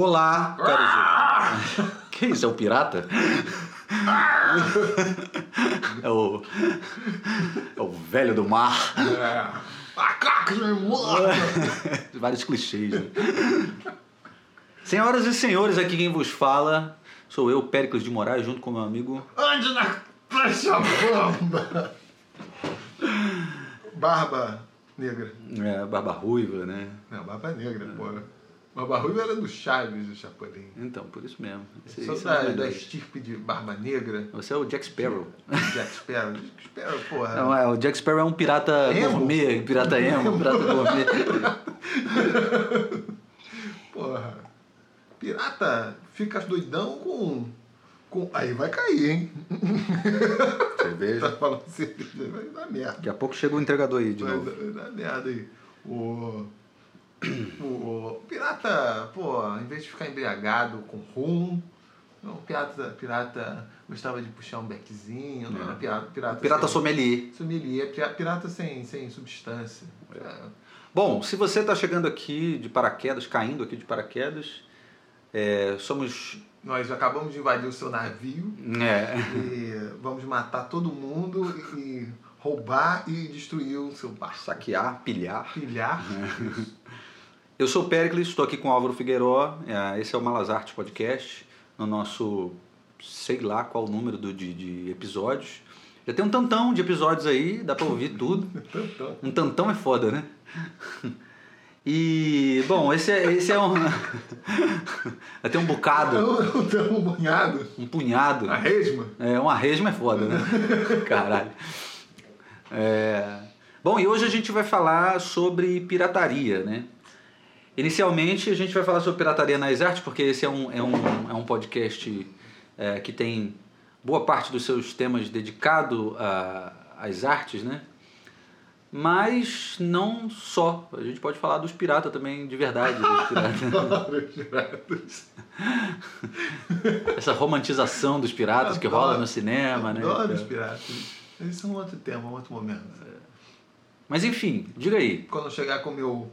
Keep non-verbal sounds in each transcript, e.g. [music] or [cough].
Olá, caros. que isso? É o pirata? é o. É o velho do mar. É. Macacos mordam! Vários clichês. Né? Senhoras e senhores, aqui quem vos fala sou eu, Péricles de Moraes, junto com meu amigo. Ande na prancha bomba! Barba negra. É, Barba Ruiva, né? Não, barba negra, pô. Barba ruiva era do Chaves, o Chapolin. Então, por isso mesmo. Esse, esse da, é o da estirpe de barba negra. Você é o Jack Sparrow. Jack Sparrow. Jack Sparrow, porra. Não, é, o Jack Sparrow é um pirata Emo? gourmet, pirata emo, pirata gourmet. [laughs] Porra. Pirata fica doidão com. com... Aí vai cair, hein? [laughs] Tá Cerveja. falando cerveja, vai dar merda. Daqui a pouco chega o entregador aí de Vai novo. vai dar merda aí. O, o, pirata, pô, em vez de ficar embriagado com rum, o pirata, pirata gostava de puxar um beckzinho, não era pirata, pirata, É. Pirata sem, sommelier. sommelier, pira- pirata sem, sem substância. É. Bom, se você está chegando aqui de paraquedas, caindo aqui de paraquedas, é, somos. Nós acabamos de invadir o seu navio É, e vamos matar todo mundo e roubar e destruir o seu barco. saquear, pilhar. Pilhar. Eu sou o Pericles, estou aqui com o Álvaro Figueiró. é, Esse é o Malas Artes Podcast, no nosso sei lá qual o número do, de, de episódios. Já tem um tantão de episódios aí, dá pra ouvir tudo. [laughs] Um tantão é foda, né? E, bom, esse é, esse é um. [laughs] Ter um bocado, Não, não, um banhado. um punhado. A resma. É, uma resma é foda, né? [laughs] Caralho. É... Bom, e hoje a gente vai falar sobre pirataria, né? Inicialmente a gente vai falar sobre pirataria nas artes, porque esse é um, é um, é um podcast é, que tem boa parte dos seus temas dedicado a- às artes, né? Mas não só. A gente pode falar dos piratas também, de verdade. Dos piratas. [laughs] Essa romantização dos piratas que rola no cinema, né? Adoro os piratas. Esse é um outro tema, um outro momento. Mas enfim, diga aí. Quando chegar com meu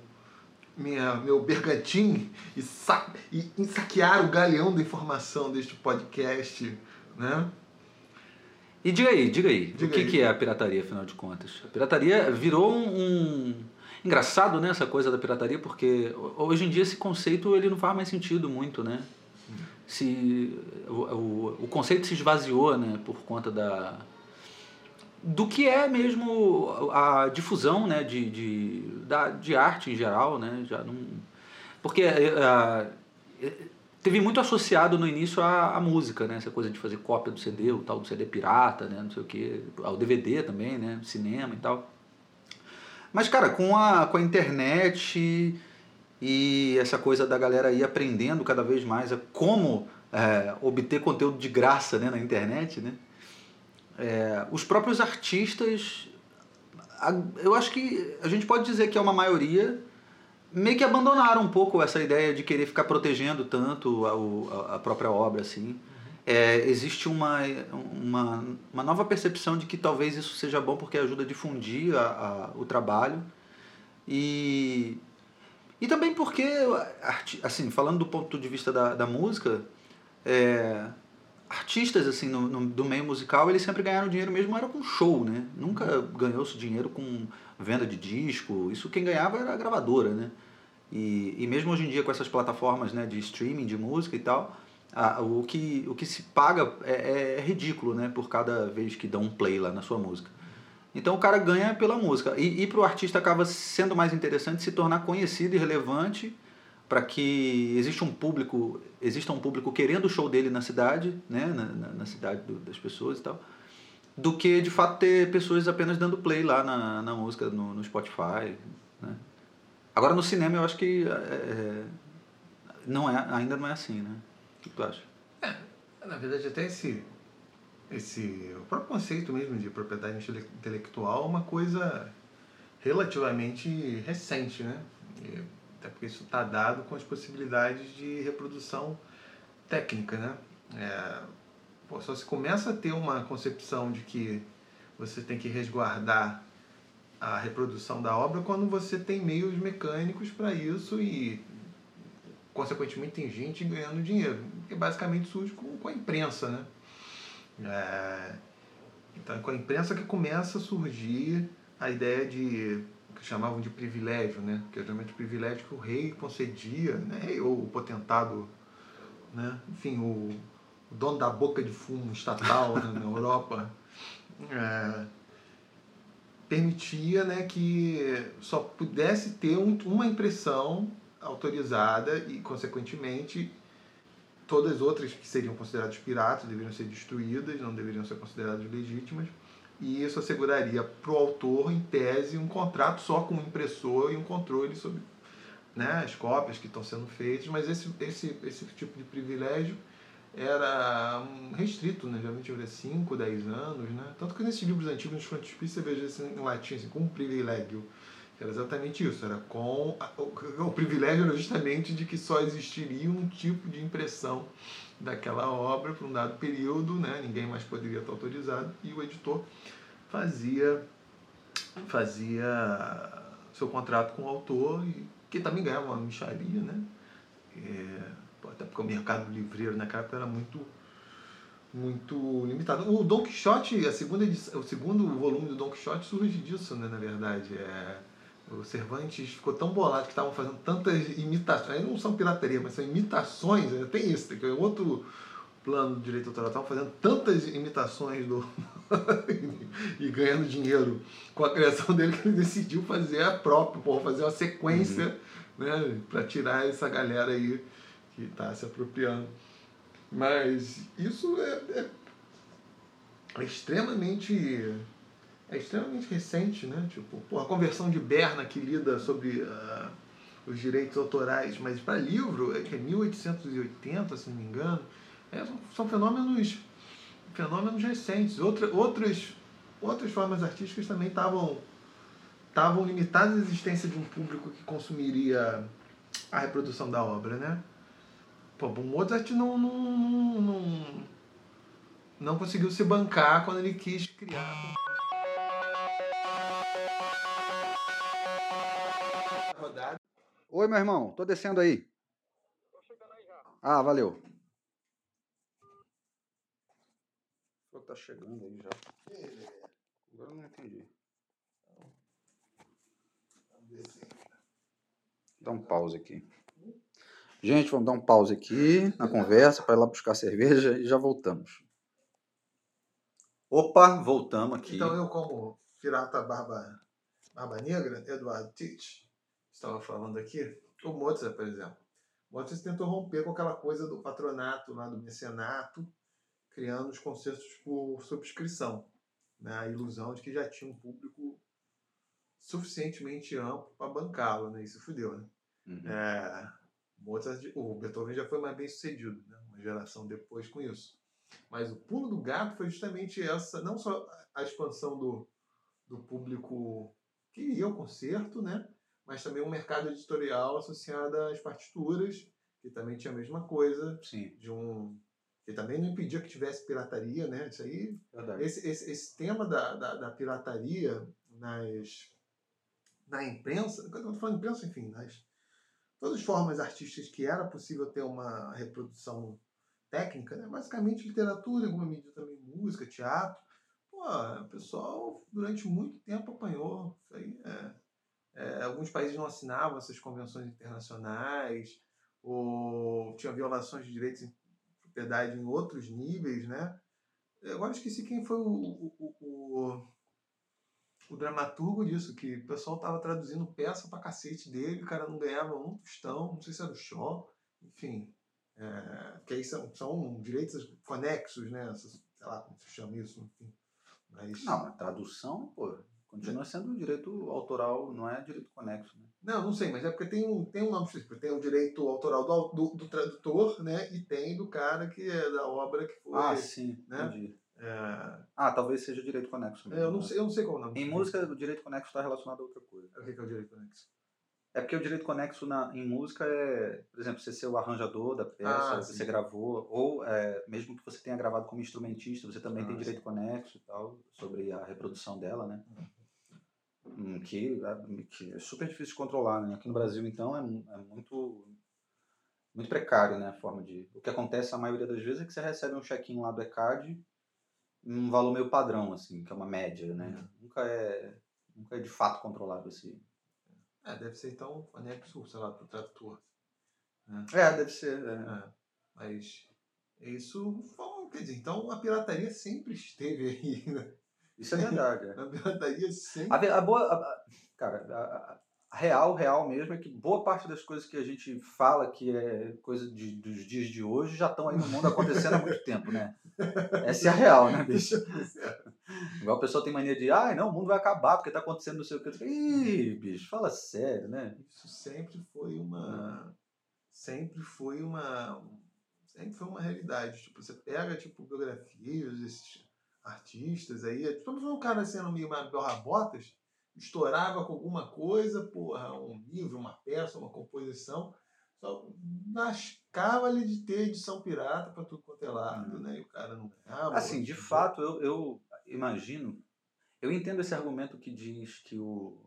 minha, meu bergantim e, sa e saquear o galeão da informação deste podcast, né? E diga aí, diga aí. Diga o que, aí. que é a pirataria, afinal de contas? A pirataria virou um, um- Engraçado, né, essa coisa da pirataria, porque hoje em dia esse conceito ele não faz mais sentido muito, né? Se, o, o, o conceito se esvaziou, né, por conta da... Do que é mesmo a difusão, né, de, de, da, de arte em geral, né? Já não... Porque... eh, teve muito associado no início à, à música, né? Essa coisa de fazer cópia do CD, o tal do CD pirata, né? Não sei o quê. Ao DVD também, né? Cinema e tal. Mas, cara, com a, com a internet e essa coisa da galera aí aprendendo cada vez mais a como é, obter conteúdo de graça né, na internet, né? É, os próprios artistas, eu acho que a gente pode dizer que é uma maioria, meio que abandonaram um pouco essa ideia de querer ficar protegendo tanto a, a- própria obra, assim. É, existe uma, uma, uma nova percepção de que talvez isso seja bom porque ajuda a difundir a, a- o trabalho e, e também porque, assim, falando do ponto de vista da, da música, é, artistas assim no, no- do meio musical eles sempre ganharam dinheiro mesmo era com show, né? Nunca ganhou-se dinheiro com venda de disco. Isso quem ganhava era a gravadora, né? E, e mesmo hoje em dia com essas plataformas né, de streaming de música e tal, a- o, que, o que se paga é, é ridículo, né? Por cada vez que dão um play lá na sua música. Então o cara ganha pela música. E, e para o artista acaba sendo mais interessante se tornar conhecido e relevante para que exista um público exista um público querendo o show dele na cidade, né? na, na, na cidade do- das pessoas e tal, do que de fato ter pessoas apenas dando play lá na, na música, no, no Spotify. Né? Agora no cinema eu acho que é, é, não é, ainda não é assim, né? O que tu acha? Na verdade, até esse, esse o próprio conceito mesmo de propriedade intele- intelectual é uma coisa relativamente recente, né? E até porque isso está dado com as possibilidades de reprodução técnica, né? É, pô, só se começa a ter uma concepção de que você tem que resguardar a reprodução da obra quando você tem meios mecânicos para isso e consequentemente tem gente ganhando dinheiro. Que basicamente surge com, com a imprensa, né? É, então é com a imprensa que começa a surgir a ideia de que chamavam de privilégio, né? Que é realmente o privilégio que o rei concedia, né? ou o potentado, né? Enfim, o, o dono da boca de fumo estatal né? na Europa. É, permitia né, que só pudesse ter um, uma impressão autorizada e, consequentemente, todas as outras que seriam consideradas piratas deveriam ser destruídas, não deveriam ser consideradas legítimas. E isso asseguraria para o autor, em tese, um contrato só com o impressor e um controle sobre né, as cópias que estão sendo feitas, mas esse, esse, esse tipo de privilégio era restrito, né? geralmente era 5, 10 anos. Né? Tanto que nesses livros antigos, nos frontispícios, você veja assim, em latim, assim, com um privilégio. Era exatamente isso, era com. O, privilégio era justamente de que só existiria um tipo de impressão daquela obra por um dado período, né? ninguém mais poderia estar autorizado, e o editor fazia, fazia seu contrato com o autor, que também ganhava uma micharia, né? É, até porque o mercado livreiro naquela época era muito muito limitado. O Don Quixote, a segunda edição, o segundo volume do Don Quixote surge disso, né, na verdade. É, o Cervantes ficou tão bolado que estavam fazendo tantas imitações, não são pirataria, mas são imitações, né, tem isso, tem outro plano de direito autoral, estavam fazendo tantas imitações do [laughs] e ganhando dinheiro com a criação dele que ele decidiu fazer a própria, porra, fazer uma sequência, uhum. né, para tirar essa galera aí que está se apropriando. Mas isso é, é, é, extremamente é extremamente recente, né? Tipo, pô, a conversão de Berna que lida sobre uh, os direitos autorais, mas para livro é que é 1880, se não me engano, é, são fenômenos fenômenos recentes. Outra, outras outras formas artísticas também estavam estavam limitadas à existência de um público que consumiria a reprodução da obra, né? Pô, o Mozart não, não, não, não conseguiu se bancar quando ele quis criar. Oi, meu irmão, tô descendo aí. Tô chegando aí já. Ah, valeu. Pô, tá chegando aí já. Agora eu não entendi. Dá um pause aqui. Gente, vamos dar um pause aqui na conversa para ir lá buscar cerveja e já voltamos. Opa, voltamos aqui. Então eu, como pirata barba, barba negra, Eduardo Tite, estava falando aqui, o Mozart, por exemplo. Mozart tentou romper com aquela coisa do patronato, lá do mecenato, criando os concertos por subscrição. Né? A ilusão de que já tinha um público suficientemente amplo para bancá-lo, né? Isso fudeu, né? Uhum. É, Mozart, o Beethoven já foi mais bem sucedido, né? uma geração depois com isso. Mas o pulo do gato foi justamente essa, não só a expansão do, do público que ia ao concerto, né? Mas também um mercado editorial associado às partituras, que também tinha a mesma coisa, Sim. de um que também não impedia que tivesse pirataria, né? Isso aí, esse, esse, esse tema da, da, da, pirataria nas na imprensa, quando eu estou falando imprensa, enfim, nas todas as formas artísticas que era possível ter uma reprodução técnica, né? basicamente literatura, em alguma medida também música, teatro. Pô, o pessoal durante muito tempo apanhou. Isso aí, é, é, alguns países não assinavam essas convenções internacionais, ou tinha violações de direitos de propriedade em outros níveis, né? Agora esqueci quem foi o, o, o, o dramaturgo disso, que o pessoal tava traduzindo peça pra cacete dele, o cara não ganhava um tostão, não sei se era o Shaw, enfim. É, que aí são, são direitos conexos, né? Sei lá como se chama isso, enfim. Mas... Não, a tradução, pô, continua sendo direito autoral, não é direito conexo, né? Não, não sei, mas é porque tem um, tem um nome específico. Tem o direito autoral do, do, do, tradutor, né? E tem do cara que é da obra que foi. Ah, sim, né? entendi. É... Ah, talvez seja direito conexo. Mesmo, é, eu, não né? sei, eu não sei qual o nome. Em música, o direito conexo está relacionado a outra coisa. O que é o direito conexo? É porque o direito conexo na, em música é, por exemplo, você ser o arranjador da peça, ah, você gravou, ou é, mesmo que você tenha gravado como instrumentista, você também ah, tem direito sim. conexo e tal, sobre a reprodução dela, né? Uhum. Que, que é super difícil de controlar, né? Aqui no Brasil, então, é, é muito muito precário, né? A forma de. O que acontece a maioria das vezes é que você recebe um check-in lá do ECAD um valor meio padrão, assim, que é uma média, né? Uhum. Nunca é nunca é de fato controlado assim. É, deve ser então anexo, sei lá, pro tradutor. Né? É, deve ser. É. É. Mas isso, quer dizer, então a pirataria sempre esteve aí, né? Isso é verdade. É. [laughs] A pirataria sempre. A, a boa. A, cara, a, real, real mesmo, é que boa parte das coisas que a gente fala que é coisa de, dos dias de hoje já estão aí no mundo acontecendo há muito tempo, né? Essa é a real, né, [laughs] bicho? Igual o pessoal tem mania de, ah, não, o mundo vai acabar porque está acontecendo não sei o que. Ih, bicho, fala sério, né? Isso sempre foi uma. Sempre foi uma. Sempre foi uma realidade. Tipo, você pega, tipo, biografias desses artistas aí. Tipo, um cara sendo meio borra-botas estourava com alguma coisa, porra, um livro, uma peça, uma composição, só nascava ali de ter edição pirata para tudo quanto é lado, uhum. né? E o cara não ganhava. Assim, de fato, eu, eu imagino, eu entendo esse argumento que diz que o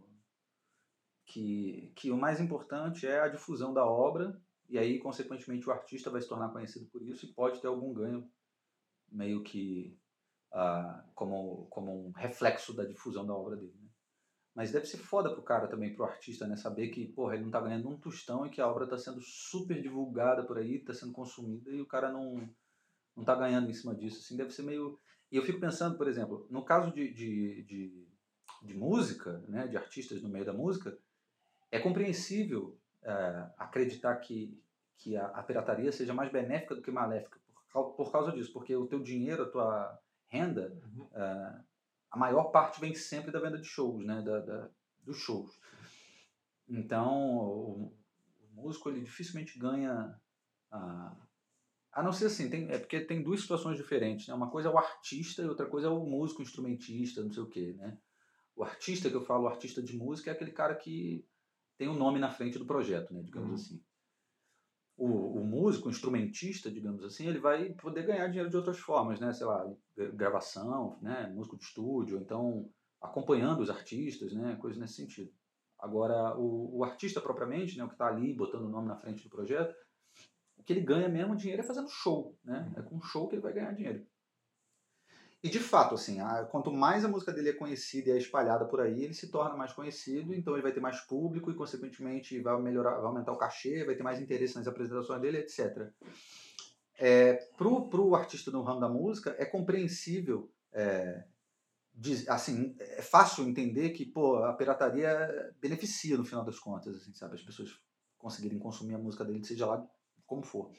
que, que o mais importante é a difusão da obra e aí, consequentemente, o artista vai se tornar conhecido por isso e pode ter algum ganho meio que como, como um reflexo da difusão da obra dele. Né? Mas deve ser foda pro cara também, pro artista, né? Saber que, porra, ele não tá ganhando um tostão e que a obra tá sendo super divulgada por aí, tá sendo consumida e o cara não, não tá ganhando em cima disso. Assim, deve ser meio. E eu fico pensando, por exemplo, no caso de, de, de, de música, né? De artistas no meio da música, é compreensível é, acreditar que, que a, a, pirataria seja mais benéfica do que maléfica por, por causa disso, porque o teu dinheiro, a tua renda. Uhum. É, a maior parte vem sempre da venda de shows, né? Da, da dos shows. Então, o, o, músico ele dificilmente ganha. A, a não ser assim, tem, é porque tem duas situações diferentes. Né? Uma coisa é o artista e outra coisa é o músico, instrumentista, não sei o quê. Né? O artista que eu falo, o artista de música, é aquele cara que tem o um nome na frente do projeto, né? digamos uhum. assim o, o, músico, o instrumentista, digamos assim, ele vai poder ganhar dinheiro de outras formas, né? Sei lá, gravação, né? Músico de estúdio, então acompanhando os artistas, né? Coisas nesse sentido. Agora, o, o artista propriamente, né? O que está ali botando o nome na frente do projeto, o que ele ganha mesmo dinheiro é fazendo show, né? É com show que ele vai ganhar dinheiro. E de fato, assim, a, quanto mais a música dele é conhecida e é espalhada por aí, ele se torna mais conhecido, então ele vai ter mais público e, consequentemente, vai melhorar, vai aumentar o cachê, vai ter mais interesse nas apresentações dele, etc. É, pro, pro artista no ramo da música, é compreensível, é, de, assim, é fácil entender que, pô, a pirataria beneficia no final das contas, assim, sabe? As pessoas conseguirem consumir a música dele, seja lá como for.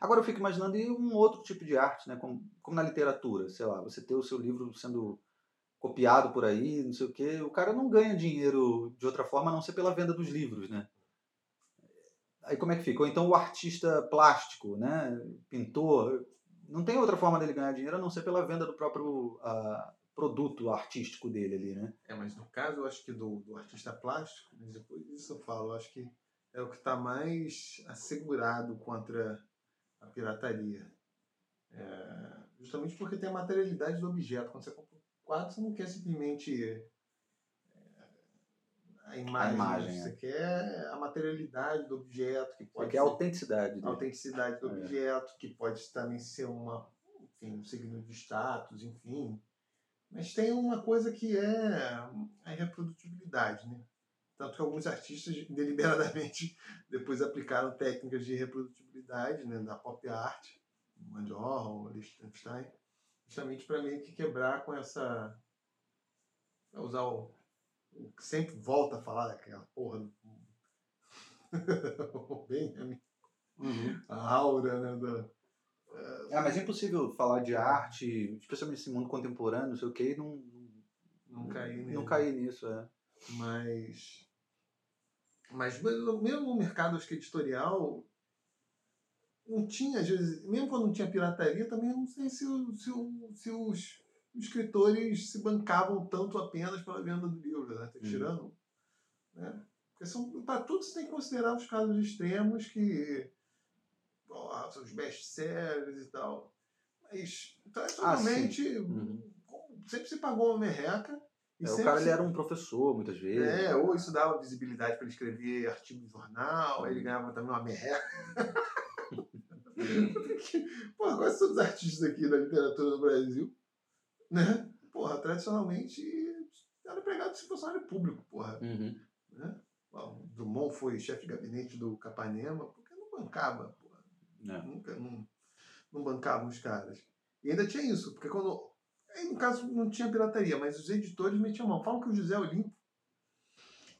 Agora eu fico imaginando um outro tipo de arte, né? como, como na literatura, sei lá, você ter o seu livro sendo copiado por aí, não sei o quê, o cara não ganha dinheiro de outra forma a não ser pela venda dos livros, né? Aí como é que fica? Ou então o artista plástico, né? Pintor, não tem outra forma dele ganhar dinheiro a não ser pela venda do próprio uh, produto artístico dele ali, né? É, mas no caso, eu acho que do, do artista plástico, depois disso eu falo, eu acho que é o que está mais assegurado contra a pirataria. É, justamente porque tem a materialidade do objeto. Quando você compra um quadro, você não quer simplesmente é, a imagem. A imagem você é. quer a materialidade do objeto. Que pode você quer a autenticidade. A autenticidade do é. objeto, que pode também ser uma, enfim, um signo de status, enfim. Mas tem uma coisa que é a reprodutibilidade, né? Tanto que alguns artistas [laughs] deliberadamente depois aplicaram técnicas de reprodutibilidade né, na pop art, Andy Warhol, Liechtenstein, justamente para meio que quebrar com essa. usar o, o que sempre volta a falar daquela porra do. [laughs] Benjamin. Uhum. A aura, né? Da, é, mas é impossível falar de arte, especialmente nesse mundo contemporâneo, não sei o que, e não, não, não cair, não cair nisso. É. Mas mas mesmo no mercado acho que editorial, não tinha, às vezes, mesmo quando não tinha pirataria, também não sei se, se, se os escritores se bancavam tanto apenas pela venda do livro, né? Tá tirando. Né? Porque são, para tudo você tem que considerar os casos extremos que oh, são os best-sellers e tal. Mas, tradicionalmente, ah, uhum. sempre se pagou uma merreca E É, o cara se- era um professor, muitas vezes. É, ou isso dava visibilidade para ele escrever artigo de jornal, aí ele ganhava também uma merreca. [laughs] [laughs] Pô, quase todos os artistas aqui da literatura do Brasil, né? Porra, tradicionalmente eram empregados de funcionário público, porra. Uhum. Né? Bom, Drummond foi chefe de gabinete do Capanema, porque não bancava, porra. É. Nunca, não, não bancavam os caras. E ainda tinha isso, porque quando. Aí, no caso, não tinha pirataria, mas os editores metiam mão. Falam que o José Olimpo,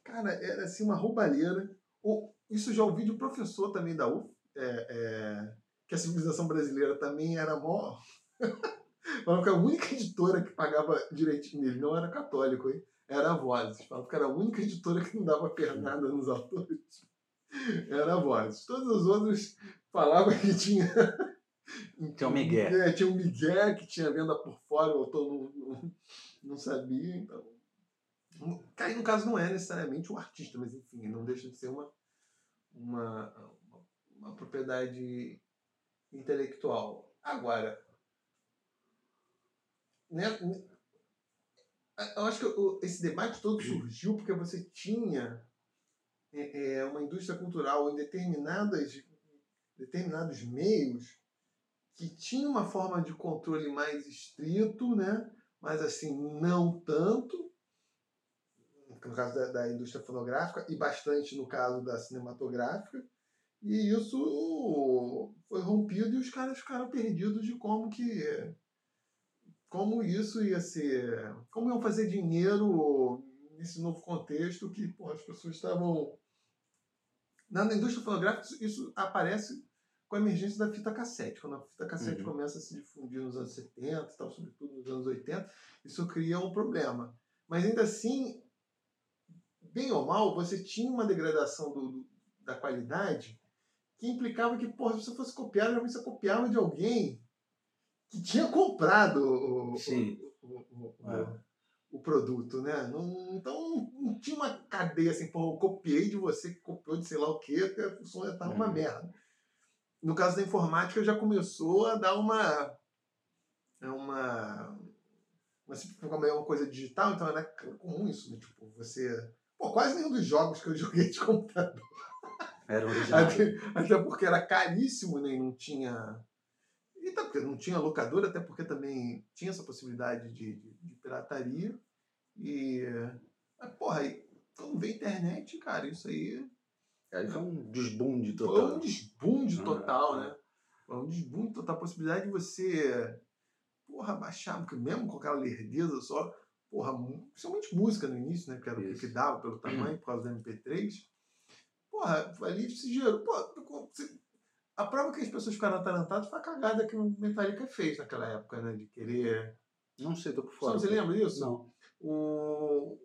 cara, era assim uma roubalheira. Ou, isso já ouvi de um professor também da UF, é, é, que a civilização brasileira também era mó. [laughs] Falam que a única editora que pagava direitinho nele não era católico, hein? Era a Vozes. Falam que era a única editora que não dava pernada nos autores. Era a Vozes. Todas as outras falavam que tinha. [laughs] Tinha um migué. É, tinha um migué que tinha venda por fora, o autor não, não, não sabia. Então. Aí, no caso, não é necessariamente um artista, mas enfim, não deixa de ser uma, uma, uma, uma propriedade intelectual. Agora, né, eu acho que esse debate todo surgiu porque você tinha é, é, uma indústria cultural em determinadas, determinados meios que tinha uma forma de controle mais estrito, né? mas assim, não tanto, no caso da, da indústria fonográfica, e bastante no caso da cinematográfica, e isso foi rompido e os caras ficaram perdidos de como que como isso ia ser, como iam fazer dinheiro nesse novo contexto que porra, as pessoas estavam na indústria fonográfica isso- isso aparece com a emergência da fita cassete. Quando a fita cassete Uhum. começa a se difundir nos anos 70, e tal, sobretudo nos anos 80, isso cria um problema. Mas ainda assim, bem ou mal, você tinha uma degradação do, do- da qualidade que implicava que, porra, se você fosse copiar, geralmente você copiava de alguém que tinha comprado o, o- o, É. o produto, né? Não- então não tinha uma cadeia assim, pô, eu copiei de você que copiou de sei lá o quê, que o som já tá uma Uhum. merda. No caso da informática já começou a dar uma. É uma. Mas como é uma coisa digital, então era comum isso, né? Tipo, você. Pô, quase nenhum dos jogos que eu [laughs] joguei de computador. Era original. Até, até porque era caríssimo, né? E não tinha. E até porque não tinha locadora, até porque também tinha essa possibilidade de, de, de pirataria. E. Mas, porra, aí, quando veio internet, cara, isso aí Aí foi um desbunde foi total. um desbunde Ah, total, ah. né? Foi um desbunde total. A possibilidade de você, porra, baixar, porque mesmo com aquela lerdeza só, porra, principalmente música no início, né? Que era o que dava pelo tamanho, por causa do MP3. Porra, ali se gerou. Pô, a prova que as pessoas ficaram atarantadas foi a cagada que o Metallica fez naquela época, né? De querer. Não sei, tô por fora. você lembra disso? Não. O,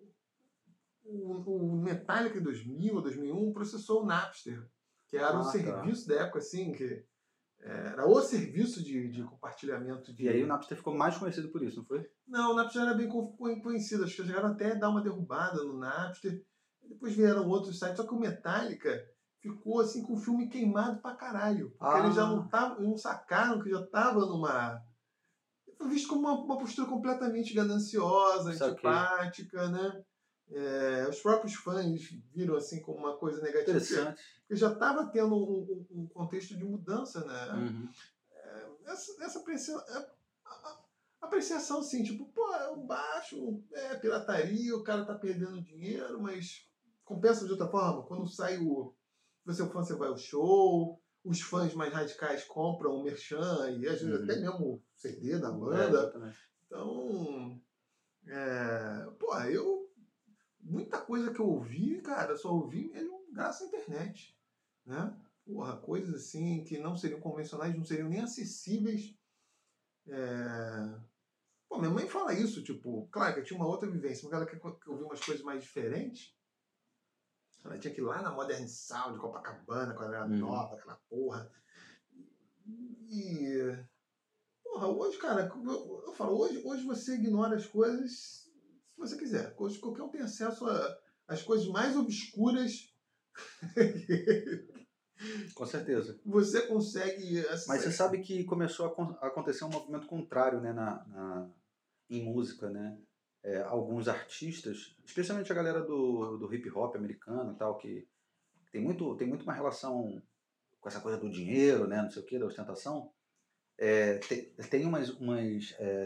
o, o Metallica em 2000 ou 2001 processou o Napster, que era Ah, o tá. serviço da época, assim, que era o serviço de, de compartilhamento de. E aí o Napster ficou mais conhecido por isso, não foi? Não, o Napster era bem co- co- conhecido, acho que chegaram até a dar uma derrubada no Napster. Depois vieram outros sites, só que o Metallica ficou assim com o filme queimado pra caralho. Porque Ah. eles já não, tavam, não sacaram que já tava numa. Foi visto como uma, uma postura completamente gananciosa, antipática, né? É, os próprios fãs viram assim como uma coisa negativa. Interessante. porque já estava tendo um, um- um contexto de mudança, né? Uhum. essa, essa aprecia- a- a- apreciação, assim, tipo, pô, é um baixo, é pirataria, o cara tá perdendo dinheiro, mas compensa de outra forma. Quando sai o. Você é um fã, você vai ao show, os fãs mais radicais compram o merchan e às vezes Uhum. até mesmo o CD da É, banda. exatamente. Então, é, porra, eu. Muita coisa que eu ouvi, cara, só ouvi mesmo graças à internet. Né? Porra, coisas assim que não seriam convencionais, não seriam nem acessíveis. É... Pô, minha mãe fala isso, tipo, claro que eu tinha uma outra vivência, mas ela quer que eu umas coisas mais diferentes. Ela tinha que ir lá na Modern Sound, Copacabana, quando era Uhum. nova, aquela porra. E. Porra, hoje, cara, eu, eu falo, hoje, hoje você ignora as coisas se você quiser. Hoje qualquer um tem acesso às coisas mais obscuras. [laughs] Com certeza. você consegue acessar. Mas você sabe que começou a acontecer um movimento contrário né, na, na- em música, né? É, alguns artistas, especialmente a galera do, do hip hop americano e tal, que tem muito, tem muito uma relação com essa coisa do dinheiro, né, não sei o que, da ostentação, é, tem, tem umas, umas, é,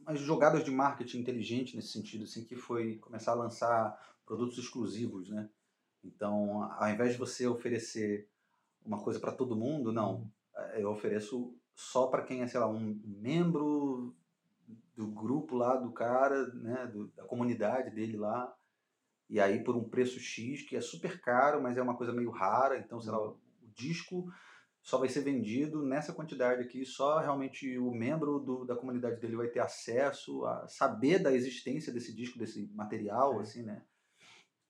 umas jogadas de marketing inteligente nesse sentido, assim, que foi começar a lançar produtos exclusivos, né? Então, ao invés de você oferecer uma coisa para todo mundo, não. É, eu ofereço só para quem é, sei lá, um membro do grupo lá do cara, né, do, da comunidade dele lá. E aí por um preço X, que é super caro, mas é uma coisa meio rara, então, sei lá, o disco só vai ser vendido nessa quantidade aqui, só realmente o membro do, da comunidade dele vai ter acesso a saber da existência desse disco, desse material, assim, né?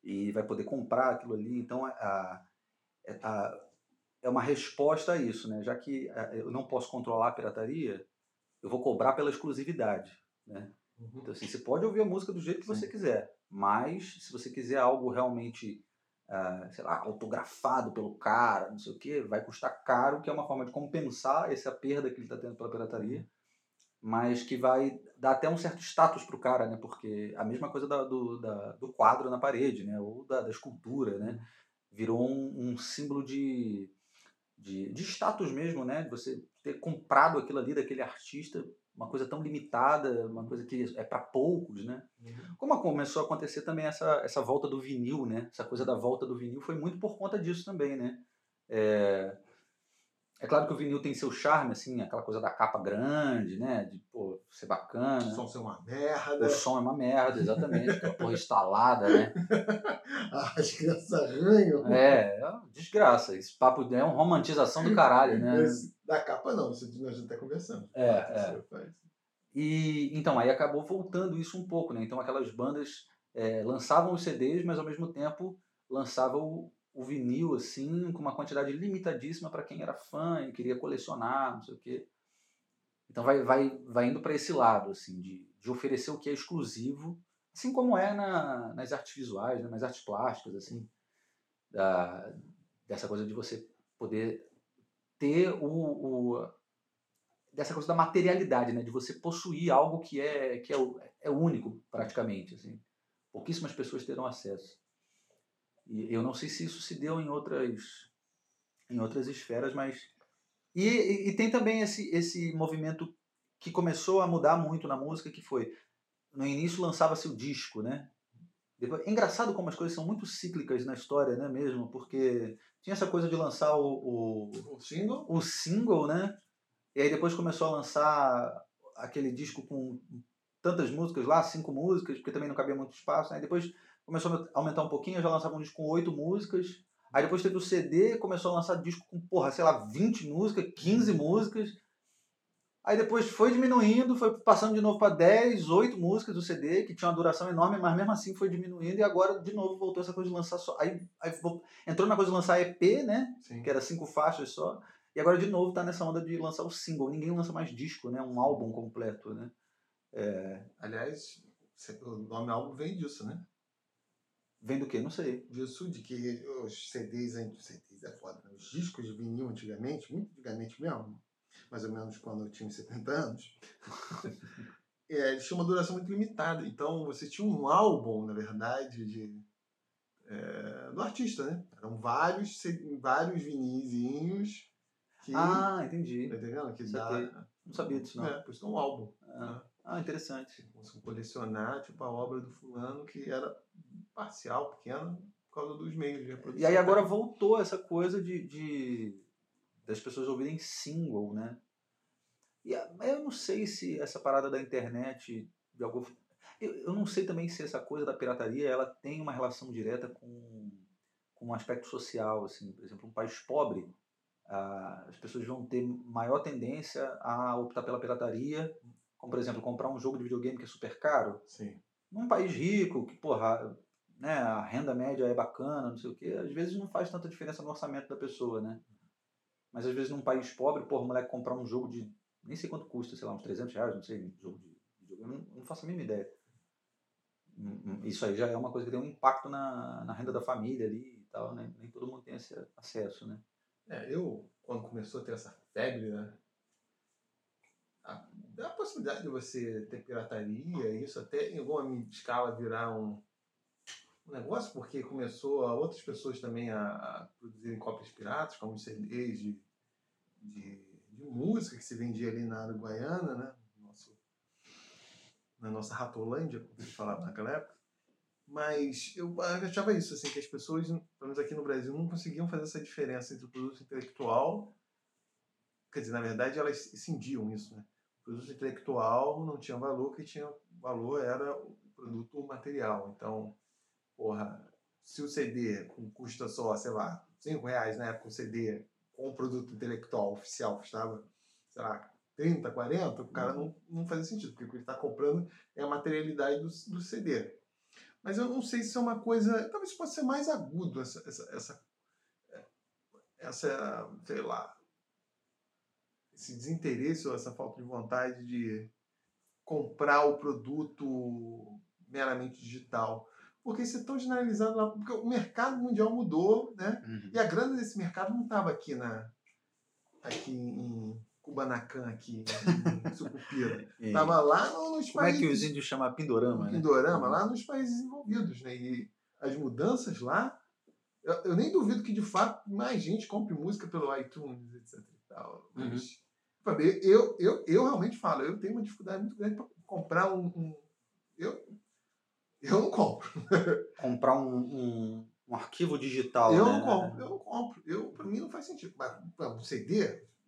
E vai poder comprar aquilo ali. Então, a, a, é uma resposta a isso, né? Já que eu não posso controlar a pirataria, eu vou cobrar pela exclusividade, né? Uhum. Então, assim, você pode ouvir a música do jeito que Sim. você quiser, mas se você quiser algo realmente uh, sei lá, autografado pelo cara, não sei o que, vai custar caro, que é uma forma de compensar essa perda que ele está tendo pela pirataria, mas que vai dar até um certo status para o cara, né? Porque a mesma coisa da, do, da, do quadro na parede, né? Ou da, da escultura, né? Virou um, um símbolo de, de, de status mesmo, né? Você ter comprado aquilo ali daquele artista uma coisa tão limitada, uma coisa que é para poucos, né? Uhum. Como começou a acontecer também essa, essa volta do vinil, né? Essa coisa da volta do vinil foi muito por conta disso também, né? É, é claro que o vinil tem seu charme, assim, aquela coisa da capa grande, né? De, pô, ser bacana. O som ser uma merda. O som é uma merda, exatamente. Aquela porra instalada, né? [laughs] As crianças arranham. É, é desgraça. Esse papo é uma romantização do caralho, né? Esse, da capa não, isso a gente tá conversando. É, é. E, então, aí acabou voltando isso um pouco, né? Então aquelas bandas é, lançavam os CDs, mas ao mesmo tempo lançavam o vinil assim com uma quantidade limitadíssima para quem era fã e queria colecionar, não sei o quê. Então vai, vai, vai indo para esse lado assim de, de oferecer o que é exclusivo, assim como é na, nas artes visuais, né, nas artes plásticas assim, da, dessa coisa de você poder ter o, o dessa coisa da materialidade, né, de você possuir algo que é que é, é único praticamente assim. Pouquíssimas pessoas terão acesso. E eu não sei se isso se deu em outras, em outras esferas, mas. E, e, e tem também esse, esse movimento que começou a mudar muito na música, que foi. No início lançava-se o disco, né? Depois, é engraçado como as coisas são muito cíclicas na história, né, mesmo? Porque tinha essa coisa de lançar o, o, o single, o single, né? E aí depois começou a lançar aquele disco com tantas músicas lá, cinco músicas, porque também não cabia muito espaço, né? Depois começou a aumentar um pouquinho, já lançava um disco com oito músicas. Aí depois teve o CD, começou a lançar disco com, porra, sei lá, 20 músicas, 15 músicas. Aí depois foi diminuindo, foi passando de novo para 10, 8 músicas do CD, que tinha uma duração enorme, mas mesmo assim foi diminuindo, e agora de novo voltou essa coisa de lançar só. Aí, aí entrou na coisa de lançar EP, né? Sim. Que era cinco faixas só. E agora de novo tá nessa onda de lançar o single. Ninguém lança mais disco, né? Um álbum completo, né? É... Aliás, o nome álbum vem disso, né? Vem do quê? Não sei. Disso, de que os CDs, CDs é foda, né? os discos de vinil antigamente, muito antigamente mesmo, mais ou menos quando eu tinha 70 anos, [laughs] é, eles tinham uma duração muito limitada. Então você tinha um álbum, na verdade, de, é, do artista, né? Eram vários, vários vinizinhos que. Ah, entendi. Tá entendendo? Que dá, não sabia disso, não. É, por isso é um álbum. Ah. Né? Ah, interessante. Você colecionar tipo, a obra do fulano que era parcial, pequena, por causa dos meios de reprodução. E aí agora voltou essa coisa de, de das pessoas ouvirem single, né? E eu não sei se essa parada da internet de algum eu, eu não sei também se essa coisa da pirataria ela tem uma relação direta com, com um aspecto social, assim, por exemplo, um país pobre, ah, as pessoas vão ter maior tendência a optar pela pirataria como, por exemplo, comprar um jogo de videogame que é super caro. Sim. Num país rico, que, porra, né, a renda média é bacana, não sei o quê, às vezes não faz tanta diferença no orçamento da pessoa, né? Mas às vezes num país pobre, porra, o moleque comprar um jogo de. nem sei quanto custa, sei lá, uns 300 reais, não sei, um jogo de videogame, não, não faço a mínima ideia. Hum, hum, isso aí já é uma coisa que tem um impacto na, na renda da família ali e tal, né? Nem todo mundo tem esse acesso, né? É, eu, quando começou a ter essa febre, né? a, a possibilidade de você ter pirataria, isso até em alguma escala virar um, um negócio, porque começou a outras pessoas também a, a produzirem cópias piratas, como os CDs de, de, de, música que se vendia ali na Uruguaiana, né? Nosso, na nossa Ratolândia, como se falava naquela época. Mas eu achava isso, assim, que as pessoas, pelo menos aqui no Brasil, não conseguiam fazer essa diferença entre o produto intelectual. Quer dizer, na verdade, elas cindiam isso, né? O produto intelectual não tinha valor, o que tinha valor era o produto material. Então, porra, se o CD custa só, sei lá, 5 reais na época, o CD com o produto intelectual oficial custava, sei lá, 30, 40, o cara não, não fazia sentido, porque o que ele está comprando é a materialidade do, do CD. Mas eu não sei se é uma coisa. Talvez possa ser mais agudo essa, essa, essa, essa sei lá, esse desinteresse ou essa falta de vontade de comprar o produto meramente digital. Porque isso é tão generalizado lá, porque o mercado mundial mudou, né? Uhum. E a grana desse mercado não estava aqui na aqui em, Kubanacan aqui, em [laughs] Sucupira. Estava lá nos países... Como é que os índios chamam Pindorama, né? Pindorama, lá nos países desenvolvidos, né? E as mudanças lá, eu, eu, nem duvido que de fato mais gente compre música pelo iTunes, etc e tal. Uhum. Mas, uhum. eu, eu, eu realmente falo, eu tenho uma dificuldade muito grande para comprar um, um, eu, eu não compro. [laughs] comprar um, um, um arquivo digital, Eu né? não compro, eu não compro. Eu, para mim não faz sentido. Mas um CD,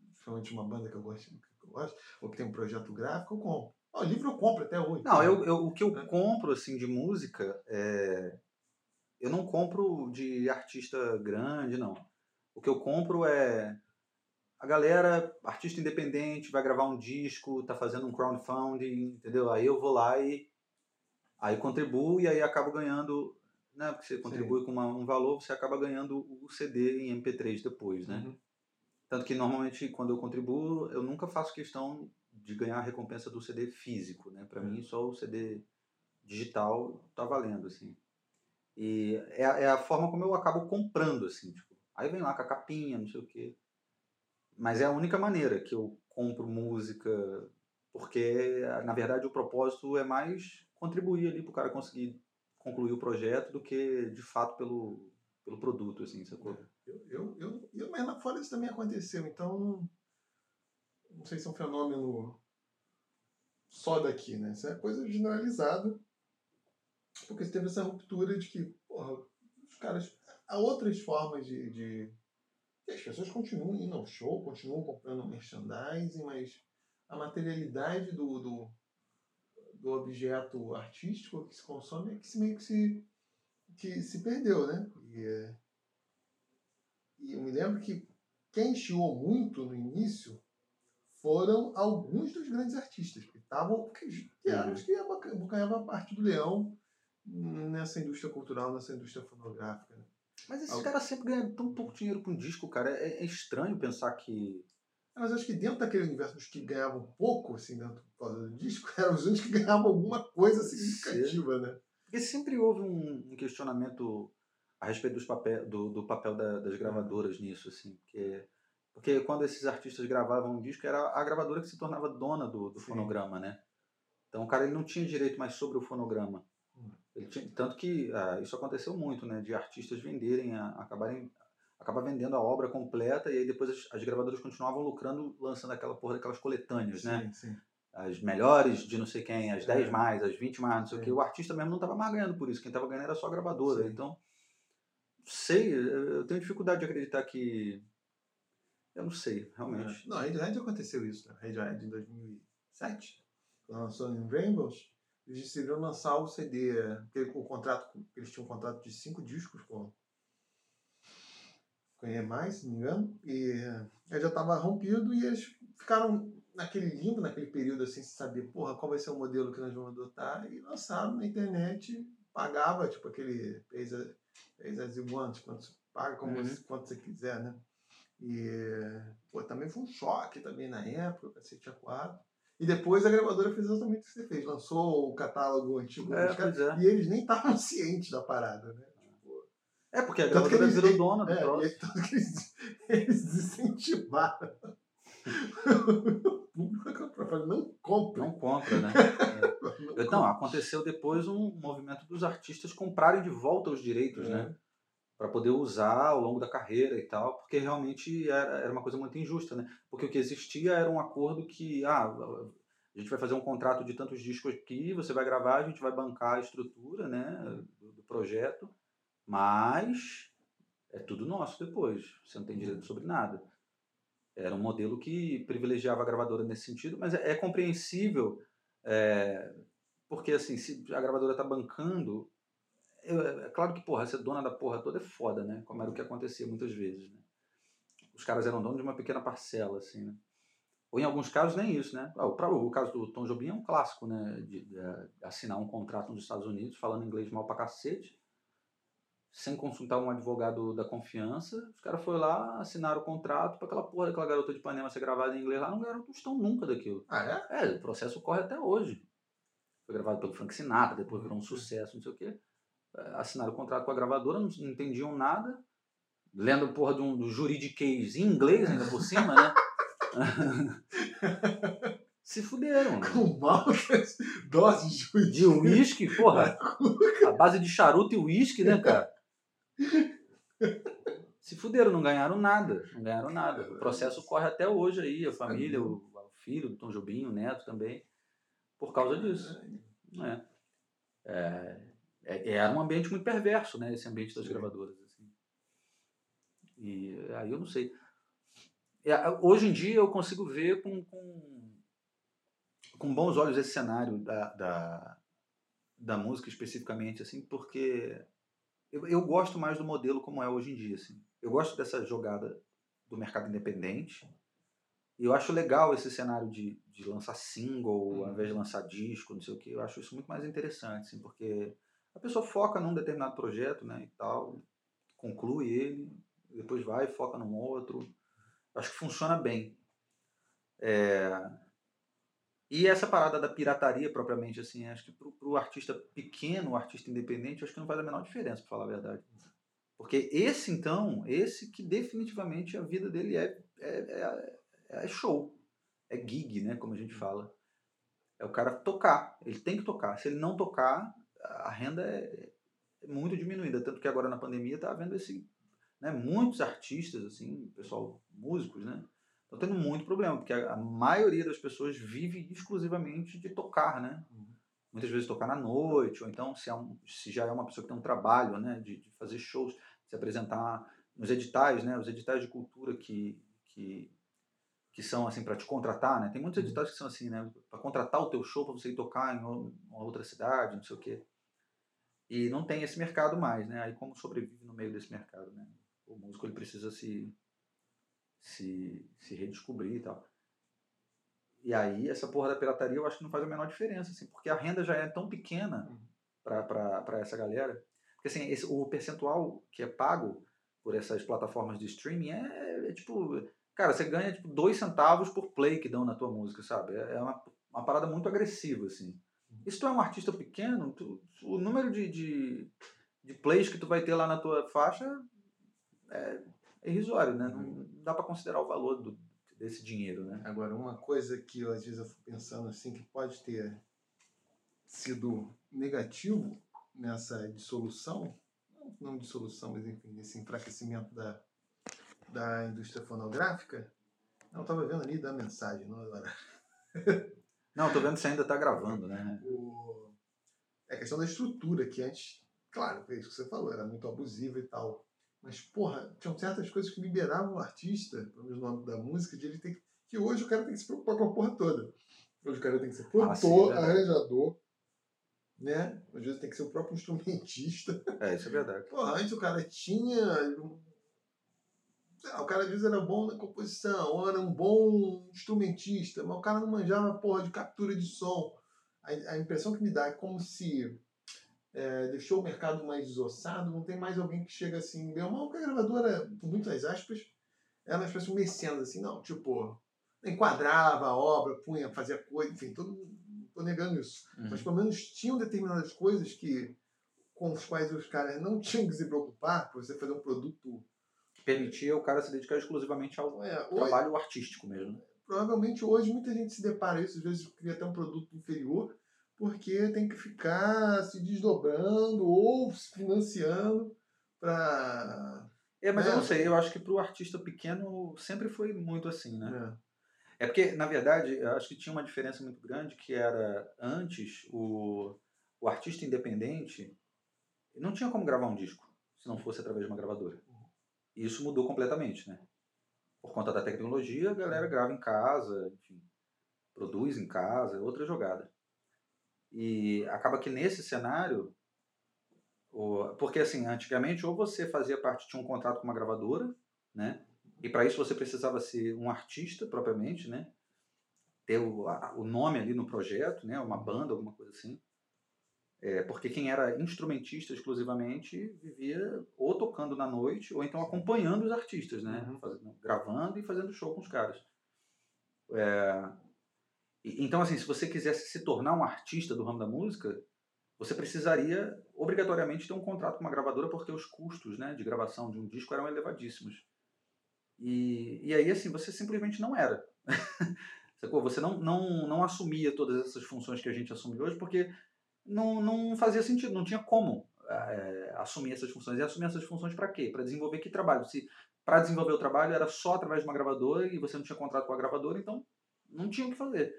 principalmente uma banda que eu gosto, que eu gosto, ou que tem um projeto gráfico, eu compro. O livro eu compro até hoje. Não, eu, eu, o que eu é. compro assim de música é. Eu não compro de artista grande, não. O que eu compro é a galera, artista independente, vai gravar um disco, tá fazendo um crowdfunding, entendeu? Aí eu vou lá e aí contribuo e aí acabo ganhando, né? Porque você contribui Sim. com uma, um valor, você acaba ganhando o CD em MP3 depois, né? Uhum. Tanto que normalmente quando eu contribuo, eu nunca faço questão de ganhar a recompensa do CD físico, né? Para mim é. só o CD digital tá valendo assim. E é, é, a forma como eu acabo comprando assim, tipo, aí vem lá com a capinha, não sei o quê. Mas é a única maneira que eu compro música, porque na verdade o propósito é mais contribuir ali para o cara conseguir concluir o projeto do que de fato pelo pelo produto, assim, sacou? Eu, eu, eu, eu, mas lá fora isso também aconteceu, então não sei se é um fenômeno só daqui, né? Isso é coisa generalizada, porque teve essa ruptura de que, porra, os caras. Há outras formas de. de as pessoas continuam indo ao show, continuam comprando merchandising, mas a materialidade do, do, do objeto artístico que se consome é que se meio que se que se perdeu, né? E, é, e eu me lembro que quem chiou muito no início foram alguns dos grandes artistas que estavam que, eram os que abocanhavam a parte do leão nessa indústria cultural, nessa indústria fonográfica. Né? Mas esses Algo... caras sempre ganham tão pouco dinheiro com um disco, cara. É, é, estranho pensar que. Mas acho que dentro daquele universo dos que ganhavam pouco, assim, dentro do disco, [laughs] eram os únicos que ganhavam alguma coisa significativa, né? Porque sempre houve um, questionamento a respeito dos papel, do, do papel da, das gravadoras nisso, assim, porque, porque quando esses artistas gravavam um disco, era a gravadora que se tornava dona do, do fonograma, né? Então o cara ele não tinha direito mais sobre o fonograma. Hum. Ele tinha, tanto que ah, isso aconteceu muito, né? De artistas venderem, a, acabarem acabar vendendo a obra completa e aí depois as, as, gravadoras continuavam lucrando lançando aquela porra daquelas coletâneas, né? Sim, sim as melhores de não sei quem, as 10 é. mais, as 20 mais, não sei é. o que. O artista mesmo não estava mais ganhando por isso. Quem estava ganhando era só a gravadora. Sim. Então, sei, eu tenho dificuldade de acreditar que. Eu não sei, realmente. É. Não, a Radiohead aconteceu isso, né? Radiohead em 2007, quando lançou em Rainbows, eles decidiram lançar o CD, porque o contrato, eles tinham um contrato de cinco discos com a mais, se não me engano, e já estava rompido e eles ficaram naquele limbo, naquele período assim, sem saber, porra, qual vai ser o modelo que nós vamos adotar, e lançaram na internet, pagava, tipo aquele Pays as want, quanto paga como uhum. você, quanto você quiser, né? E, pô, também foi um choque também na época, cacete a 4. E depois a gravadora fez exatamente o que você fez, lançou o catálogo antigo é, caras, é. e eles nem estavam [laughs] cientes da parada, né? É, porque a gravadora eles, virou dona do é, troço. Tanto que eles, [laughs] eles desincentivaram [laughs] não compra. Não compra, né? [laughs] É. Então, aconteceu depois um movimento dos artistas comprarem de volta os direitos, né? é. né? Para poder usar ao longo da carreira e tal, porque realmente era, era uma coisa muito injusta, né? Porque o que existia era um acordo que, ah, a gente vai fazer um contrato de tantos discos aqui, você vai gravar, a gente vai bancar a estrutura, né, do, do projeto, mas é tudo nosso depois, você não tem direito sobre nada. Era um modelo que privilegiava a gravadora nesse sentido, mas é, é compreensível, é, porque assim, se a gravadora está bancando, é, é, claro que, porra, ser dona da porra toda é foda, né? Como era o que acontecia muitas vezes, né? Os caras eram donos de uma pequena parcela, assim, né? Ou em alguns casos nem isso, né? Ah, o, o caso do Tom Jobim é um clássico, né? De, de, de assinar um contrato nos Estados Unidos falando inglês mal pra cacete sem consultar um advogado da confiança. Os caras foram lá, assinaram o contrato para aquela porra daquela garota de Ipanema ser gravada em inglês lá, não ganharam tostão nunca daquilo. Ah, é? É, o processo corre até hoje. Foi gravado pelo Frank Sinatra, depois virou um sucesso, não sei o quê. É, assinaram o contrato com a gravadora, não, não entendiam nada. Lendo porra de um do juridiquês em inglês ainda por cima, né? [laughs] Se fuderam. Com maltas, doses de De uísque, porra. [laughs] A base de charuto e uísque, né, cara? Se fuderam, não ganharam nada. Não ganharam nada. O processo corre até hoje aí, a família, o, o filho do Tom Jobim, o neto também, por causa disso. É. É, é, era um ambiente muito perverso, né? Esse ambiente das gravadoras. Assim. E aí eu não sei. É, hoje em dia eu consigo ver com, com, com bons olhos esse cenário da, da, da música especificamente, assim, porque eu, eu gosto mais do modelo como é hoje em dia. Assim. Eu gosto dessa jogada do mercado independente. E eu acho legal esse cenário de, de lançar single uhum. ao invés de lançar disco, não sei o que. Eu acho isso muito mais interessante, assim, porque a pessoa foca num determinado projeto, né, e tal, conclui ele, depois vai e foca num outro. Eu acho que funciona bem. É... E essa parada da pirataria, propriamente assim, acho que para o artista pequeno, o artista independente, acho que não faz a menor diferença, para falar a verdade. Porque esse, então, esse que definitivamente a vida dele é, é, é, é show. É gig, né? Como a gente fala. É o cara tocar. Ele tem que tocar. Se ele não tocar, a renda é, é muito diminuída. Tanto que agora na pandemia está havendo esse. Né, muitos artistas, assim, pessoal, músicos, né? Estão tendo muito problema, porque a, a, maioria das pessoas vive exclusivamente de tocar, né? Uhum. Muitas vezes tocar na noite, ou então se, é um, se já é uma pessoa que tem um trabalho, né? De, de fazer shows, se apresentar nos editais, né? Os editais de cultura que, que, que são assim para te contratar, né? Tem muitos uhum. editais que são assim, né? Para contratar o teu show para você ir tocar em uma outra cidade, não sei o quê. E não tem esse mercado mais, né? Aí como sobrevive no meio desse mercado, né? O músico ele precisa se se, se redescobrir e tal. E aí, essa porra da pirataria eu acho que não faz a menor diferença, assim, porque a renda já é tão pequena uhum. para essa galera. Porque assim, esse, o percentual que é pago por essas plataformas de streaming é, é tipo. Cara, você ganha tipo dois centavos por play que dão na tua música, sabe? É, é uma, uma parada muito agressiva, assim. Uhum. E se tu é um artista pequeno, tu, o número de, de, de plays que tu vai ter lá na tua faixa é, é irrisório, né? Não, não dá para considerar o valor do, desse dinheiro, né? Agora, uma coisa que eu, às vezes eu fico pensando assim, que pode ter sido negativo nessa dissolução, não, não dissolução, mas enfim, nesse enfraquecimento da, da indústria fonográfica, não, estava vendo ali da mensagem, não agora. [laughs] não, estou vendo se ainda está gravando, né? O, é a questão da estrutura, que antes, claro, é isso que você falou, era muito abusiva e tal. Mas, porra, tinham certas coisas que liberavam o artista, pelo menos no âmbito da música, de ele ter que. Que hoje o cara tem que se preocupar com a porra toda. Hoje o cara tem que ser produtor, ah, sim, é arranjador, né? Às vezes tem que ser o próprio instrumentista. É, isso é verdade. Porra, antes o cara tinha. o cara às vezes era bom na composição, ou era um bom instrumentista, mas o cara não manjava porra de captura de som. A, a impressão que me dá é como se é, deixou o mercado mais desossado, não tem mais alguém que chega assim, meu mal que a gravadora, por muitas aspas, ela fosse um mecenas, assim, não, tipo, enquadrava a obra, punha, fazia coisa, enfim, todo tô negando isso. Uhum. Mas pelo menos tinham determinadas coisas que com os quais os caras não [laughs] tinham que se preocupar para você fazer um produto que permitia o cara se dedicar exclusivamente ao é, trabalho artístico mesmo. provavelmente hoje muita gente se depara isso, às vezes cria até um produto inferior, porque tem que ficar se desdobrando ou se financiando para. É, mas eu não sei, eu acho que para o artista pequeno sempre foi muito assim, né? É. é porque, na verdade, eu acho que tinha uma diferença muito grande que era antes o, o artista independente não tinha como gravar um disco se não fosse através de uma gravadora. E isso mudou completamente, né? Por conta da tecnologia, a galera grava em casa, enfim, produz em casa, outra jogada. E acaba que nesse cenário, porque assim, antigamente ou você fazia parte de um contrato com uma gravadora, né? E para isso você precisava ser um artista propriamente, né? Ter o, o nome ali no projeto, né? Uma banda, alguma coisa assim. É, porque quem era instrumentista exclusivamente vivia ou tocando na noite ou então acompanhando os artistas, né? Uhum. Fazendo, gravando e fazendo show com os caras. É, então, assim, se você quisesse se tornar um artista do ramo da música, você precisaria obrigatoriamente ter um contrato com uma gravadora porque os custos né, de gravação de um disco eram elevadíssimos. E, e aí, assim, você simplesmente não era. [laughs] Você não, não, não assumia todas essas funções que a gente assume hoje porque não, não fazia sentido, não tinha como é, assumir essas funções. E assumir essas funções para quê? Para desenvolver que trabalho? Se para desenvolver o trabalho era só através de uma gravadora e você não tinha contrato com a gravadora, então não tinha o que fazer.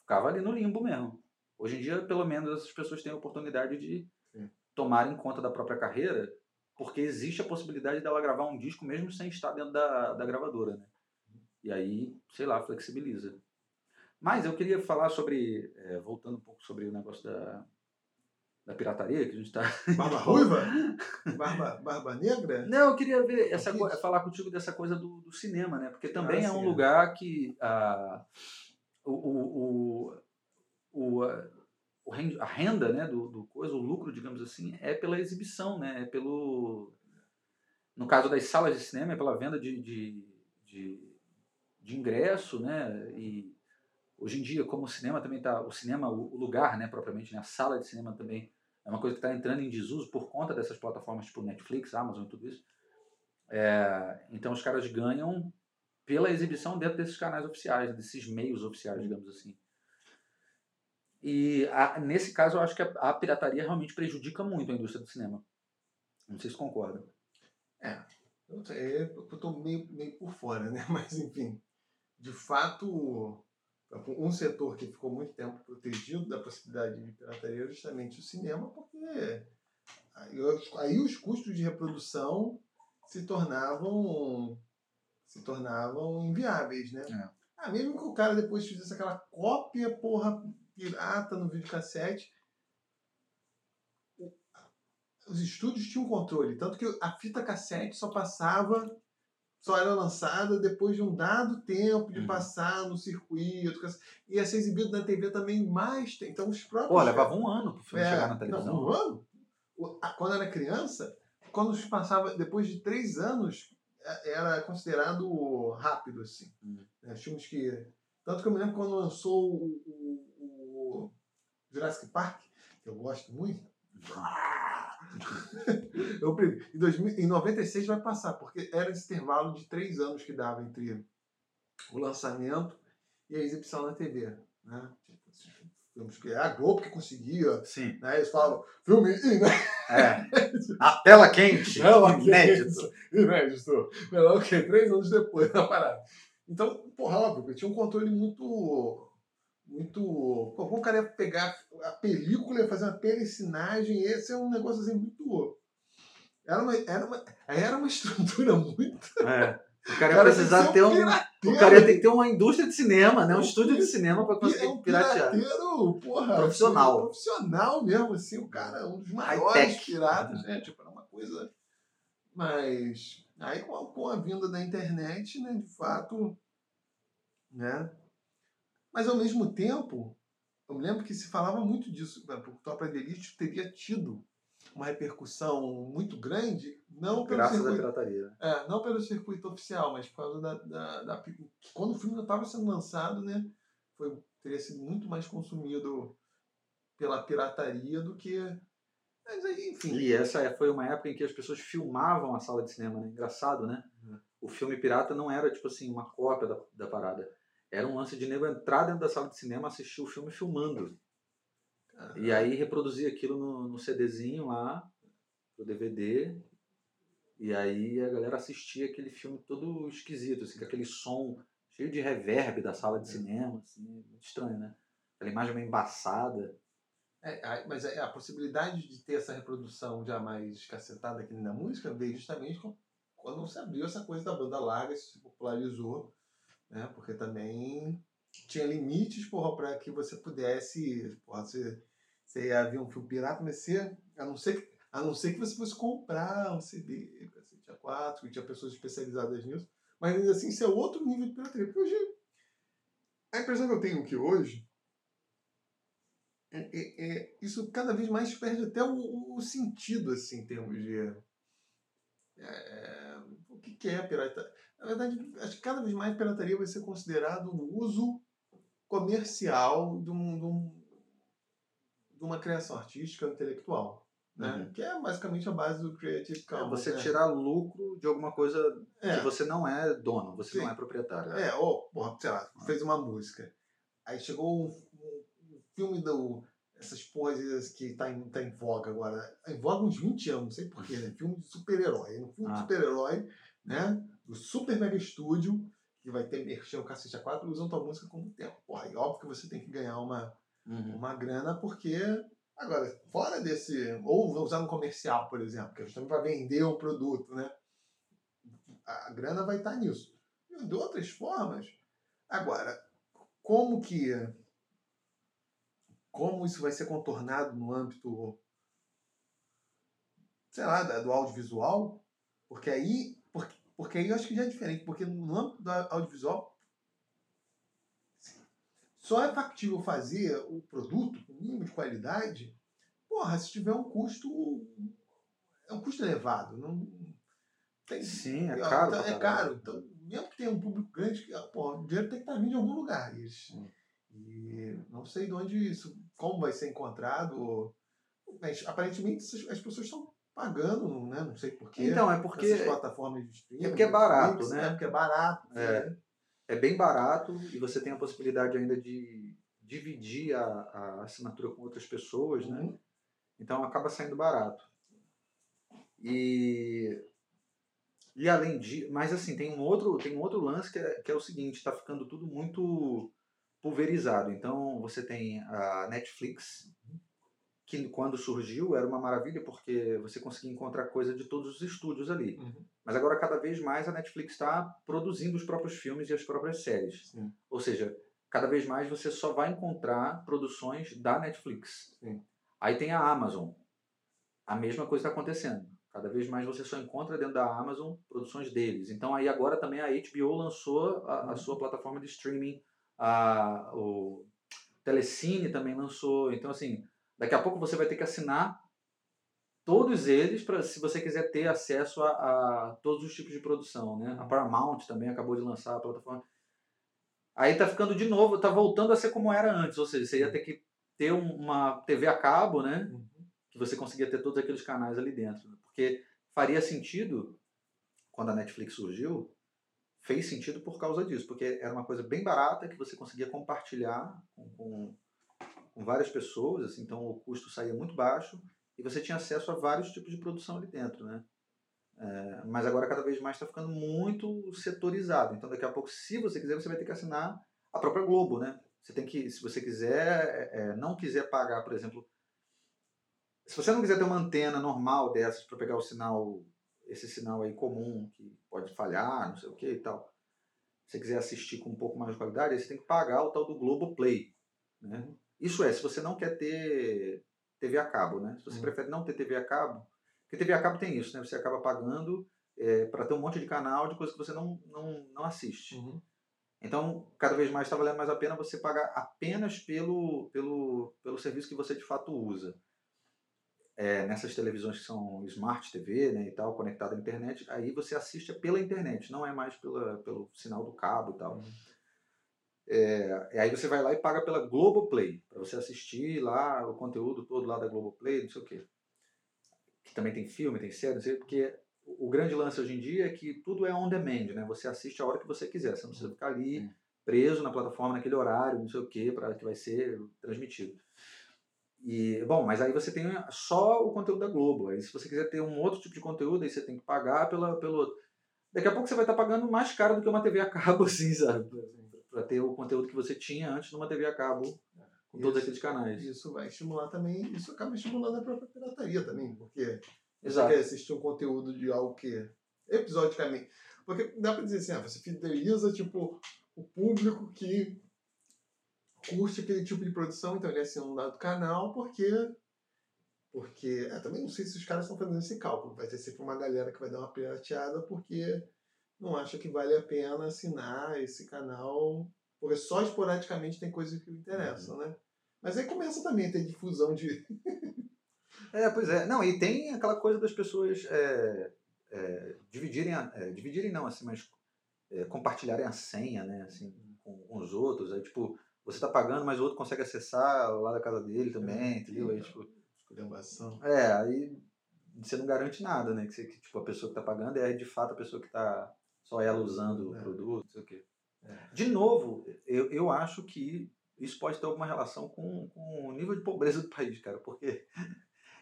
Ficava ali no limbo mesmo. Hoje em dia, pelo menos, essas pessoas têm a oportunidade de Sim. tomarem conta da própria carreira, porque existe a possibilidade dela gravar um disco mesmo sem estar dentro da, da gravadora, né? E aí, sei lá, flexibiliza. Mas eu queria falar sobre, é, voltando um pouco sobre o negócio da, da pirataria que a gente está. [laughs] Barba ruiva? Barba, barba negra? Não, eu queria ver essa falar contigo dessa coisa do, do cinema, né? Porque também ah, é um lugar que a, o, o, o, o, a renda né, do, do coisa, o lucro, digamos assim, é pela exibição, né? É pelo. No caso das salas de cinema, é pela venda de, de, de, de ingresso, né? E Hoje em dia, como o cinema também está, o cinema, o lugar, né, propriamente, né, a sala de cinema também é uma coisa que está entrando em desuso por conta dessas plataformas tipo Netflix, Amazon tudo isso. É, então os caras ganham pela exibição dentro desses canais oficiais, desses meios oficiais, digamos assim. E a, nesse caso eu acho que a, a, pirataria realmente prejudica muito a indústria do cinema. Não sei se concorda. É, eu estou meio, meio por fora, né? [laughs] Mas enfim, de fato um setor que ficou muito tempo protegido da possibilidade de pirataria é justamente o cinema, porque aí, os custos de reprodução se tornavam se tornavam inviáveis, né? É. Ah, mesmo que o cara depois fizesse aquela cópia, porra, pirata no videocassete, os estúdios tinham controle, tanto que a fita cassete só passava só era lançada depois de um dado tempo de uhum. passar no circuito. Ia ser exibido na TV também mais tempo. Então os próprios. Pô, levava um ano pro filme é, chegar na televisão. Não, um ano? Quando era criança, quando passava, depois de três anos, é, era considerado rápido, assim. Uhum. Filmes que. Tanto que eu me lembro quando lançou o, o, o Jurassic Park, que eu gosto muito. [laughs] eu, em, 2000, em 96 vai passar, porque era esse intervalo de três anos que dava entre o lançamento e a exibição na TV. Né? Filmes que é a Globo que conseguia. Sim. Né? Eles falam, filme? É. A tela quente. [laughs] Tela inédito. Quente. Inédito. Não, o quê? Três anos depois da parada. Então, porra, óbvio, tinha um controle muito muito. Como o cara ia pegar a película e fazer uma telecinagem, esse é um negócio assim muito. Era uma, era uma, era uma [laughs] estrutura muito. É. O cara ia precisar ter um. O cara ia ter que ter uma indústria de cinema, né? Um estúdio de cinema para conseguir é um piratear. Pirateiro, porra, profissional. Assim, profissional mesmo, assim, o cara, um dos maiores piratas, né? Tipo, era uma coisa. Mas aí com a, com a vinda da internet, né, de fato, né? Mas, ao mesmo tempo, eu me lembro que se falava muito disso, porque o Tropa de Elite teria tido uma repercussão muito grande, não pelo Graças circuito, à pirataria. Né? É, não pelo circuito oficial, mas por causa da, da, da quando o filme não estava sendo lançado, né, foi, teria sido muito mais consumido pela pirataria do que mas aí, enfim. E essa foi uma época em que as pessoas filmavam a sala de cinema, né? Engraçado, né? Uhum. O filme pirata não era tipo assim uma cópia da, da parada era um lance de nego entrar dentro da sala de cinema, assistir o filme filmando. E aí reproduzir aquilo no, no CDzinho lá, no DVD, e aí a galera assistia aquele filme todo esquisito, assim, com aquele som cheio de reverb da sala de é. cinema, assim, muito estranho, né? Aquela imagem meio embaçada. É, mas é, a possibilidade de ter essa reprodução já mais escacetada aqui na música veio justamente quando se abriu essa coisa da banda larga, se popularizou, né? Porque também tinha limites, porra, para que você pudesse, porra, você, você ia ver um filme pirata, mas você, a não ser que, a não ser que você fosse comprar um CD, cacete A4, que tinha pessoas especializadas nisso, mas ainda assim isso é outro nível de pirataria. Porque hoje, a impressão que eu tenho que hoje é, é, é, isso cada vez mais perde até o, o sentido, assim, em termos de. É, o que, que é pirataria? Na verdade, acho que cada vez mais pirataria vai ser considerado um uso comercial de, um, de, um, de uma criação artística intelectual. Né? Uhum. Que é basicamente a base do Creative é Commons. É você né? tirar lucro de alguma coisa é. que você não é dono, você Sim. não é proprietário. É, ou, porra, sei lá, fez uma música. Aí chegou um, um, filme do. Essas coisas que tá em, tá em voga agora. Em voga uns 20 anos, não sei porquê, né? Filme de super-herói. Um filme ah. de super-herói, né? Do Super Mega Studio, que vai ter merchan o cacete A4, usam tua música como tempo. Porra, e óbvio que você tem que ganhar uma, uhum. uma grana, porque Agora, fora desse. Ou usar no comercial, por exemplo, que é justamente para vender um produto, né? A grana vai estar nisso. De outras formas. Agora, como que. Como isso vai ser contornado no âmbito. Sei lá, do audiovisual? Porque aí. Porque, aí eu acho que já é diferente. Porque no âmbito do audiovisual, só é factível fazer o produto com mínimo de qualidade, porra, se tiver um custo. É um custo elevado. Não, tem, Sim, é caro. É, é caro. Então, mesmo que tenha um público grande, porra, o dinheiro tem que estar vindo de algum lugar. E, e não sei de onde isso. Como vai ser encontrado. Mas aparentemente as pessoas estão pagando, né? Não sei porquê. Então, é porque. Essas plataformas de streaming. É porque é barato, né? É porque é barato. É. Né? é bem barato e você tem a possibilidade ainda de dividir a, a assinatura com outras pessoas, né? uhum. né? Então acaba saindo barato. E e além de, mas assim, tem um outro, tem um outro lance que é, que é o seguinte, está ficando tudo muito pulverizado. Então você tem a Netflix, que quando surgiu era uma maravilha porque você conseguia encontrar coisa de todos os estúdios ali. Uhum. Mas agora cada vez mais a Netflix está produzindo os próprios filmes e as próprias séries. Sim. Ou seja, cada vez mais você só vai encontrar produções da Netflix. Sim. Aí tem a Amazon. A mesma coisa está acontecendo. Cada vez mais você só encontra dentro da Amazon produções deles. Então aí agora também a HBO lançou a, a uhum. sua plataforma de streaming, a, o Telecine também lançou. Então assim, Daqui a pouco você vai ter que assinar todos eles para se você quiser ter acesso a, a, todos os tipos de produção, né? A Paramount também acabou de lançar a plataforma. Aí tá ficando de novo, tá voltando a ser como era antes, ou seja, você ia ter que ter uma TV a cabo, né? Uhum. Que você conseguia ter todos aqueles canais ali dentro, porque faria sentido quando a Netflix surgiu, fez sentido por causa disso, porque era uma coisa bem barata que você conseguia compartilhar com, com com várias pessoas, assim, então o custo saía muito baixo e você tinha acesso a vários tipos de produção ali dentro, né? É, mas agora cada vez mais está ficando muito setorizado. Então daqui a pouco, se você quiser, você vai ter que assinar a própria Globo, né? Você tem que, se você quiser, é, é não quiser pagar, por exemplo, se você não quiser ter uma antena normal dessas para pegar o sinal, esse sinal aí comum que pode falhar, não sei o que e tal. Se você quiser assistir com um pouco mais de qualidade, você tem que pagar o tal do Globo Play, né? Isso é, se você não quer ter TV a cabo, né? Se você uhum. prefere não ter TV a cabo, porque TV a cabo tem isso, né? Você acaba pagando é, para ter um monte de canal de coisa que você não, não, não assiste. Uhum. Então, cada vez mais está valendo mais a pena você pagar apenas pelo, pelo, pelo serviço que você de fato usa. É, nessas televisões que são Smart TV né, e tal, conectada à internet, aí você assiste pela internet, não é mais pela, pelo sinal do cabo e tal. Uhum. É, aí você vai lá e paga pela Globoplay, para você assistir lá o conteúdo todo lá da Globoplay, não sei o quê. Que também tem filme, tem série, não sei, porque o grande lance hoje em dia é que tudo é on demand, né? Você assiste a hora que você quiser, você não precisa ficar ali preso na plataforma naquele horário, não sei o que, para que vai ser transmitido. E, bom, mas aí você tem só o conteúdo da Globo. Aí se você quiser ter um outro tipo de conteúdo, aí você tem que pagar pela, pelo outro. Daqui a pouco você vai estar pagando mais caro do que uma TV a cabo, [laughs] assim, sabe? Para ter o conteúdo que você tinha antes numa TV a cabo, com isso, todos aqueles canais. Isso vai estimular também, isso acaba estimulando a própria pirataria também, porque Exato. você quer assistir um conteúdo de algo que episodicamente. Porque dá para dizer assim, ah, você fideliza tipo, o público que curte aquele tipo de produção, então ele assina um dado canal, porque. Porque. É, também não sei se os caras estão fazendo esse cálculo. Vai ter sempre uma galera que vai dar uma pirateada porque não acha que vale a pena assinar esse canal, porque só esporadicamente tem coisas que interessam, uhum. né? Mas aí começa também a ter difusão de. [laughs] é, pois é. Não, e tem aquela coisa das pessoas é, é, dividirem, a, é, dividirem não, assim, mas é, compartilharem a senha, né, assim, com, com os outros. Aí, tipo, você está pagando, mas o outro consegue acessar lá da casa dele também, é, entendeu? Aí, tipo, É, aí você não garante nada, né? Que, você, que tipo, a pessoa que está pagando é de fato a pessoa que está só ela usando é. o produto, não sei o quê. É. De novo, eu, eu acho que isso pode ter alguma relação com, com o nível de pobreza do país, cara, porque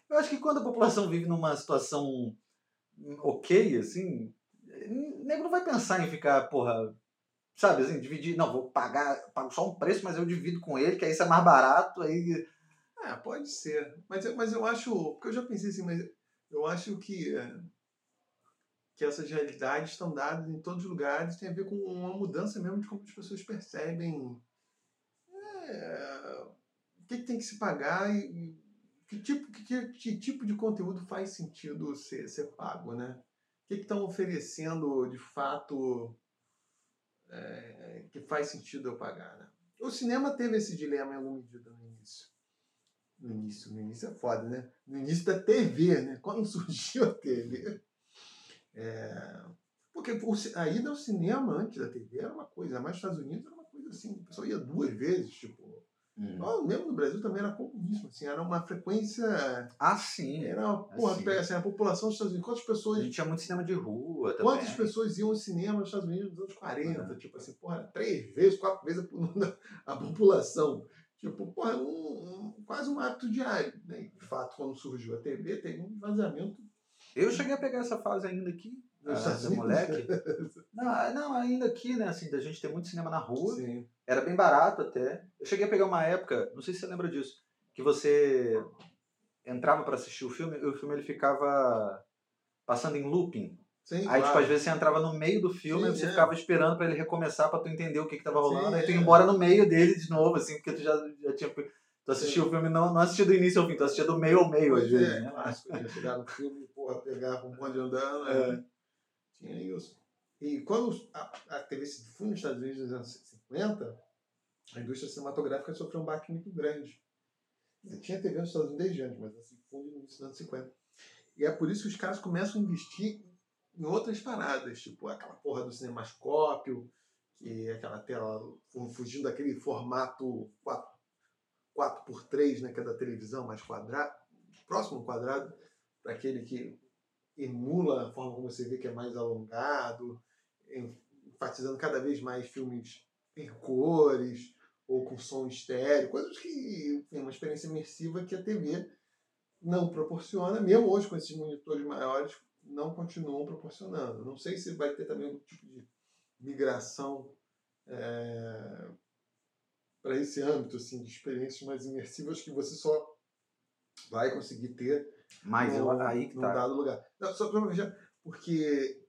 eu acho que quando a população vive numa situação ok, assim, o nego não vai pensar em ficar, porra, Sabe, assim, dividir, não, vou pagar, pago só um preço, mas eu divido com ele, que aí isso é mais barato, aí... É, pode ser. Mas, mas eu acho, porque eu já pensei assim, mas eu acho que, que essas realidades estão dadas em todos os lugares, tem a ver com uma mudança mesmo de como as pessoas percebem é, o que, tem que se pagar e, que tipo, que, que, tipo de conteúdo faz sentido ser, ser pago, né? O que estão oferecendo de fato é, que faz sentido eu pagar. Né? O cinema teve esse dilema em alguma medida no início. No início, no início é foda, né? No início da TV, né? Quando [laughs] surgiu a TV. É, porque a ida ao cinema antes da TV era uma coisa, mas nos Estados Unidos era uma coisa assim, o pessoal ia duas vezes, tipo, Uhum. mesmo no Brasil também era comunismo, assim, era uma frequência. Ah, sim. Era, porra, assim. assim, a população dos Estados Unidos, quantas pessoas. A gente tinha muito cinema de rua também. Quantas pessoas iam ao cinema nos Estados Unidos nos anos 40? Uhum. Tipo assim, porra, três vezes, quatro vezes a, [laughs] a população. Tipo, porra, um, um, quase um hábito diário. Né? De fato, quando surgiu a TV, teve um vazamento. Eu cheguei a pegar essa fase ainda aqui, ah, moleque. não, não, ainda aqui, né, assim, da gente ter muito cinema na rua. Sim. Era bem barato até. Eu cheguei a pegar uma época, não sei se você lembra disso, que você entrava para assistir o filme e o filme ele ficava passando em looping. Sim, aí, tipo, claro. tipo, às vezes você entrava no meio do filme Sim, e você é. ficava esperando para ele recomeçar para tu entender o que que tava rolando. Sim, aí tu ia é. embora no meio dele de novo, assim, porque tu já, já tinha... Tu assistiu o filme, não, não assistia do início ao fim, tu assistia do meio ao meio, às vezes. É, né? ia chegar no filme, porra, pegar com um bonde andando, é. Tinha isso. E quando a, a TV se difunde nos Estados Unidos nos anos 50, a indústria cinematográfica sofreu um baque muito grande. Tinha TV nos Estados Unidos desde antes, mas se difunde nos anos 50. E é por isso que os caras começam a investir em outras paradas, tipo aquela porra do cinemascópio, que é aquela tela fugindo daquele formato 4, 4x3, né, que é da televisão, mais quadrado, próximo ao quadrado, para aquele que emula a forma como você vê que é mais alongado, enfatizando cada vez mais filmes em cores ou com som estéreo, coisas que tem uma experiência imersiva que a TV não proporciona, mesmo hoje com esses monitores maiores não continuam proporcionando. Não sei se vai ter também algum tipo de migração é, para esse âmbito assim, de experiências mais imersivas que você só vai conseguir ter mas no, eu, aí que num tá. dado lugar. Não, só para ver, porque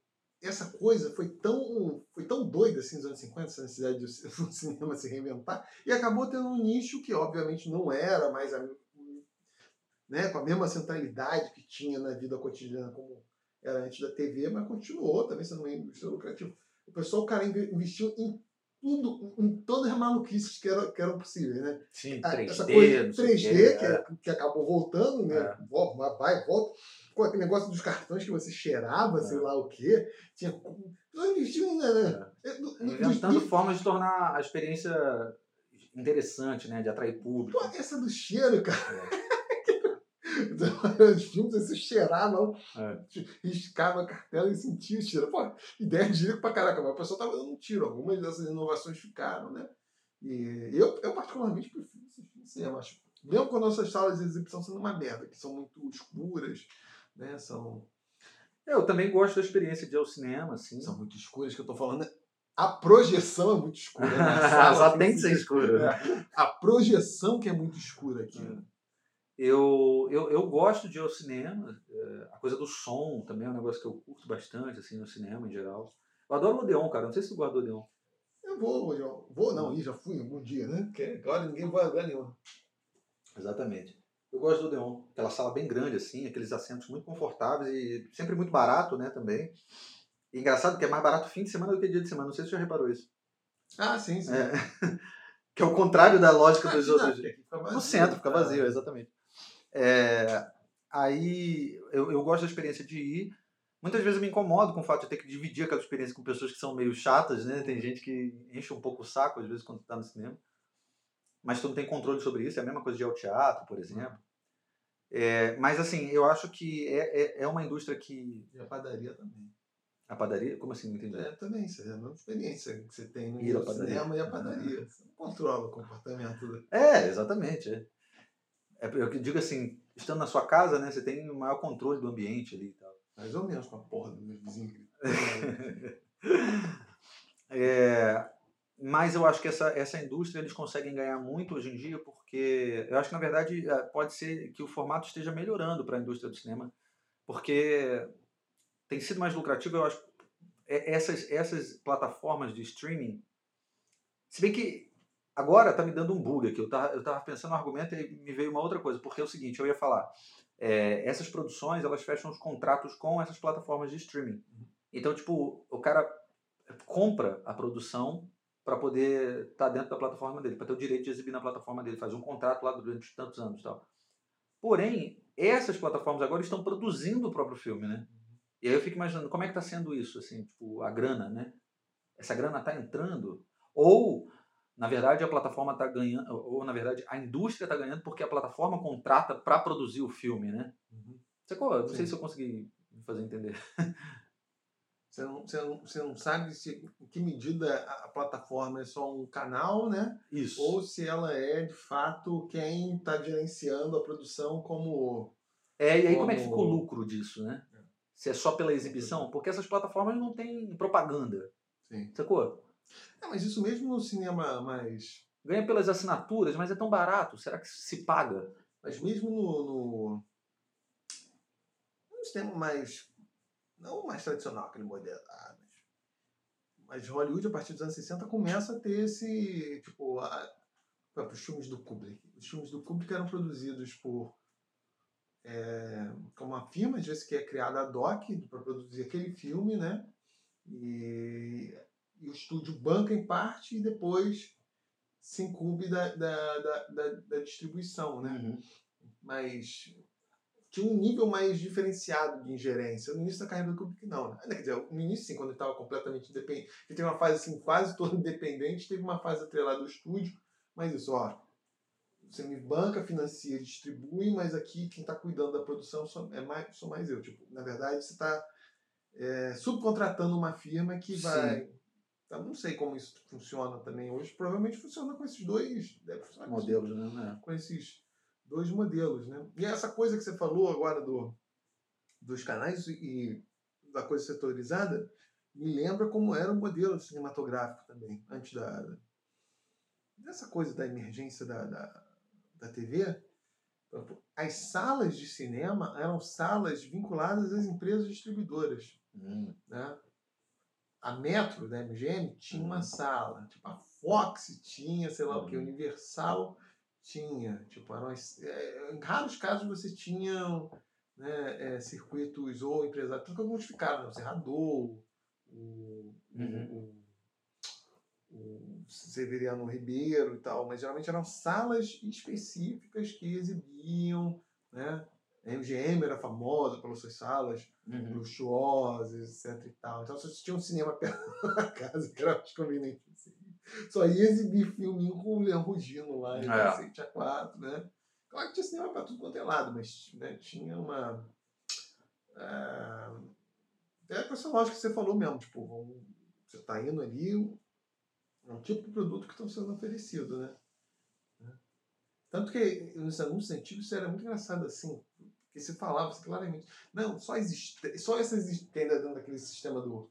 essa coisa foi tão, foi tão doida assim nos anos 50, essa necessidade do [laughs] cinema se reinventar, e acabou tendo um nicho que obviamente não era mais a, né, com a mesma centralidade que tinha na vida cotidiana como era antes da TV, mas continuou também sendo uma indústria lucrativa. O pessoal, o cara investiu em tudo, em todas as maluquices que eram, que eram possíveis, né? Sim, 3D, Essa coisa 3D que, que, é. que, acabou voltando, né? É. Vai, volta. Com aquele negócio dos cartões que você cheirava, é. sei lá o quê. Tinha. Não investiu ainda, né? É. Inventando do, formas de tornar a experiência interessante, né? De atrair público. Pô, essa do cheiro, cara. É. Então, os filmes você cheirava, É. riscava a cartela e sentia o cheiro. Pô, ideia de pra caraca, mas a pessoa tava dando um tiro. Algumas dessas inovações ficaram, né? E eu, eu particularmente prefiro assistir no cinema. Acho, mesmo com nossas salas de exibição sendo uma merda, que são muito escuras, né? São, Eu também gosto da experiência de ir ao cinema, assim. são muito escuras que eu tô falando. A projeção é muito escura. né? A [laughs] sala Só tem que ser escuro. né? É, a projeção que é muito escura aqui. né? Eu, eu, eu gosto de ir ao cinema. é, A coisa do som também é um negócio que eu curto bastante, assim, no cinema em geral. Eu adoro o Odeon, cara. Não sei se tu gosta do Odeon. Eu vou, já- vou não, ih, já fui algum dia, né? Porque agora ninguém vai a lugar nenhum. Exatamente. Eu gosto do Odeon. Aquela sala bem grande, assim, aqueles assentos muito confortáveis e sempre muito barato, né, também. E engraçado que é mais barato fim de semana do que dia de semana. Não sei se você já reparou isso. Ah, sim, sim. É. [laughs] que é o contrário da lógica Ah, dos não, outros. No centro, fica tá? vazio, exatamente. É, aí eu, eu gosto da experiência de ir. Muitas vezes eu me incomodo com o fato de ter que dividir aquela experiência com pessoas que são meio chatas, né? Tem gente que enche um pouco o saco, às vezes, quando está no cinema. Mas tu não tem controle sobre isso, é a mesma coisa de ir ao teatro, por exemplo. É, mas assim, eu acho que é, é, é uma indústria que. E a padaria também. A padaria? Como assim? Não entendi. É, também, isso é a mesma experiência que você tem no Ir cinema e a padaria. Você não controla o comportamento do... É, exatamente. É. É, eu digo assim, estando na sua casa, né, você tem o maior controle do ambiente ali e tal. Mais ou menos com a porra do meu vizinho. [laughs] É, mas eu acho que essa, essa indústria eles conseguem ganhar muito hoje em dia porque eu acho que na verdade eh, pode ser que o formato esteja melhorando para a indústria do cinema porque tem sido mais lucrativo eu acho é- essas essas plataformas de streaming se bem que agora tá me dando um bug aqui eu tava, eu tava pensando no argumento e me veio uma outra coisa porque é o seguinte eu ia falar é, essas produções elas fecham os contratos com essas plataformas de streaming então tipo o cara compra a produção para poder estar dentro da plataforma dele, para ter o direito de exibir na plataforma dele, faz um contrato lá durante tantos anos e tal. Porém, essas plataformas agora estão produzindo o próprio filme, né? E aí eu fico imaginando como é que está sendo isso, assim, tipo, a grana, né? Essa grana está entrando ou na verdade a plataforma está ganhando, ou na verdade a indústria está ganhando porque a plataforma contrata para produzir o filme, né? Sacou? Não sei Sim. se eu consegui fazer entender. [laughs] Você não, você, não, você não sabe se, em que medida a plataforma é só um canal, né? Isso. Ou se ela é, de fato, quem está gerenciando a produção como... É, e aí como é que Como- ficou o lucro disso, né? Se é só pela exibição? Porque essas plataformas não têm propaganda, Sim. sacou? É, mas isso mesmo no cinema mais... Ganha pelas assinaturas, mas é tão barato. Será que se paga? Mas mesmo no, no, no cinema mais. Não mais tradicional, aquele modelo. ah, mas, mas Hollywood, a partir dos anos 60, começa a ter esse. Tipo, a, os filmes do Kubrick. Os filmes do Kubrick eram produzidos por. É, como uma firma, às vezes, que é criada ad hoc para produzir aquele filme, né? E, e o estúdio banca em parte e depois se incumbe da, da, da, da, da distribuição, né? mas tinha um nível mais diferenciado de ingerência. No início da carreira do Kubrick, não. Né? Quer dizer, no início, sim, quando ele estava completamente independente. Ele teve uma fase assim, quase toda [laughs] independente, teve uma fase atrelada ao estúdio, mas isso, ó. Você me banca, financia, distribui, mas aqui quem está cuidando da produção sou, é mais, sou mais eu. Tipo, na verdade, você está subcontratando uma firma que vai. Então, não sei como isso funciona também hoje. Provavelmente funciona com esses dois. Deve funcionar com esses Modelos, né? com esses dois modelos, né? E essa coisa que você falou agora do, dos canais e da coisa setorizada me lembra como era o modelo cinematográfico também, antes da dessa coisa da emergência da, da, da TV. As salas de cinema eram salas vinculadas às empresas distribuidoras, Hum. né? A Metro, da MGM, tinha uma Uhum. sala. Tipo, a Fox tinha, sei lá o que, Uhum. Universal tinha. Tipo, eram as- é, em raros casos você tinha né, é, circuitos ou empresários. Tanto que alguns ficaram, né? o Serrador, o, Uhum. o, o Severiano Ribeiro e tal, mas geralmente eram salas específicas que exibiam, né? A MGM era famosa pelas suas salas Uhum. luxuosas, etc e tal. Então, você tinha um cinema [laughs] perto da casa, que era mais conveniente. Assim. Só ia exibir filminho com o Leão Rugino lá, em É. Cacete A4, né? Claro que tinha cinema para tudo quanto é lado, mas né, tinha uma. É, é com essa lógica que você falou mesmo, tipo, você está indo ali, é um tipo de produto que estão sendo oferecido, né? Tanto que nos anúncios antigos isso era muito engraçado assim, porque se falava claramente, não, só existe, só essa existe ainda dentro daquele sistema do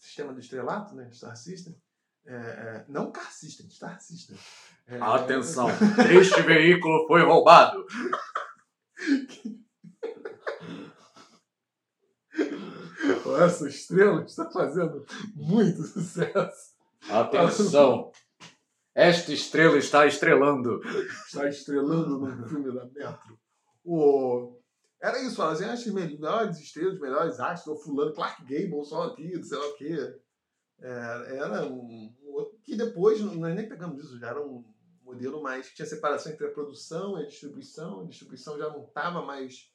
sistema do estrelato, né, Star System, é, é, não Car System, Star System. É, Atenção, este veículo foi roubado. [laughs] Essa estrela está fazendo muito sucesso. Atenção! Esta estrela está estrelando. Está estrelando no filme da Metro. O... Era isso, fala assim, as melhores estrelas, melhores astros, o fulano, Clark Gable, só aqui, sei lá o quê. É, era um, que depois, nós nem pegamos isso, já era um modelo mais tinha separação entre a produção e a distribuição. A distribuição já não estava mais.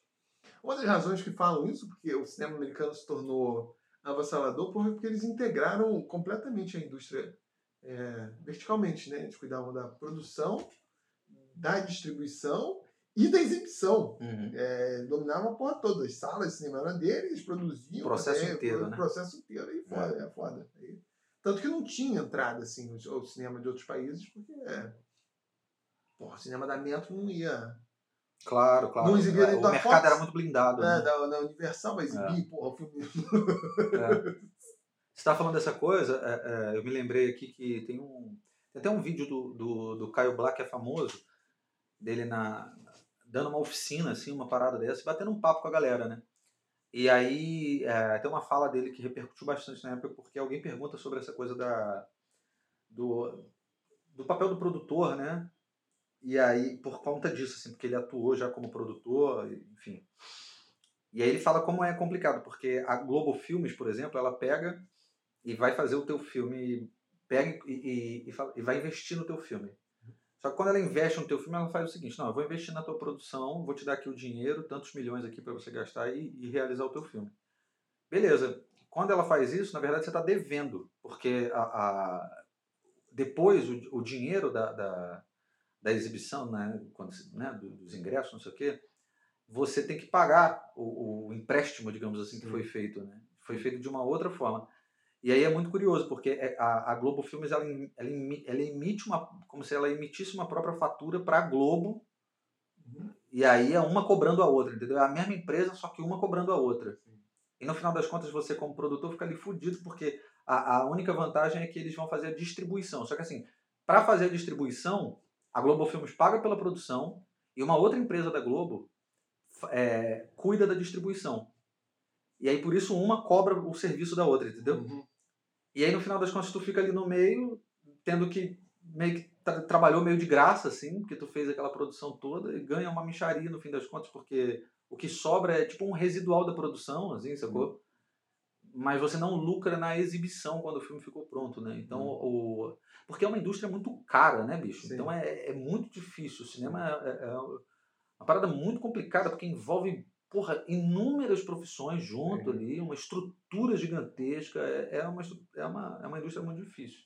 Uma das razões que falam isso, porque o cinema americano se tornou avassalador, porque eles integraram completamente a indústria é, verticalmente, né? Eles cuidavam da produção, da distribuição e da exibição. Uhum. É, dominavam a porra toda. As salas de cinema eram deles, produziam. O processo até, inteiro, o, né? processo inteiro. Aí foda, é, é foda. Tanto que não tinha entrada, assim, no, cinema de outros países, porque é, porra, o cinema da Metro não ia... Claro, claro. Não exibia o mercado Fox, era muito blindado. É, né? da, da Universal vai exibir, é. porra, o filme... [laughs] É. Você está falando dessa coisa, é, é, eu me lembrei aqui que tem um. Tem até um vídeo do, do, do Caio Black, que é famoso, dele na, dando uma oficina, assim, uma parada dessa, batendo um papo com a galera, né? E aí é, tem uma fala dele que repercutiu bastante na época, porque alguém pergunta sobre essa coisa da, do, do papel do produtor, né? E aí, por conta disso, assim, porque ele atuou já como produtor, enfim. E aí ele fala como é complicado, porque a Globo Filmes, por exemplo, ela pega e vai fazer o teu filme, pega e, e, e, fala, e, vai investir no teu filme. Só que quando ela investe no teu filme, ela faz o seguinte, não, eu vou investir na tua produção, vou te dar aqui o dinheiro, tantos milhões aqui para você gastar e, e, realizar o teu filme. Beleza. Quando ela faz isso, na verdade você está devendo, porque a, a depois o, o dinheiro da, da, da, exibição, né, quando, né, dos ingressos, não sei o quê, você tem que pagar o, o empréstimo, digamos assim, que foi feito. Né? Foi feito de uma outra forma. E aí é muito curioso, porque é, a, a Globo Filmes ela, ela, ela emite uma. como se ela emitisse uma própria fatura para a Globo. Uhum. E aí é uma cobrando a outra, entendeu? É a mesma empresa, só que uma cobrando a outra. E no final das contas, você, como produtor, fica ali fudido, porque a, a única vantagem é que eles vão fazer a distribuição. Só que assim, para fazer a distribuição, a Globo Filmes paga pela produção e uma outra empresa da Globo é, cuida da distribuição. E aí, por isso, uma cobra o serviço da outra, entendeu? Uhum. E aí, no final das contas, tu fica ali no meio, tendo que meio que tra trabalhou meio de graça, assim, porque tu fez aquela produção toda e ganha uma micharia no fim das contas, porque o que sobra é tipo um residual da produção, assim, sacou? Uhum. Mas você não lucra na exibição quando o filme ficou pronto, né? Então, uhum. o... porque é uma indústria muito cara, né, bicho? Sim. Então é, é muito difícil. O cinema é, é, é uma parada muito complicada, porque envolve porra, inúmeras profissões junto é. ali, uma estrutura gigantesca, é, é, uma, é, uma, é uma indústria muito difícil.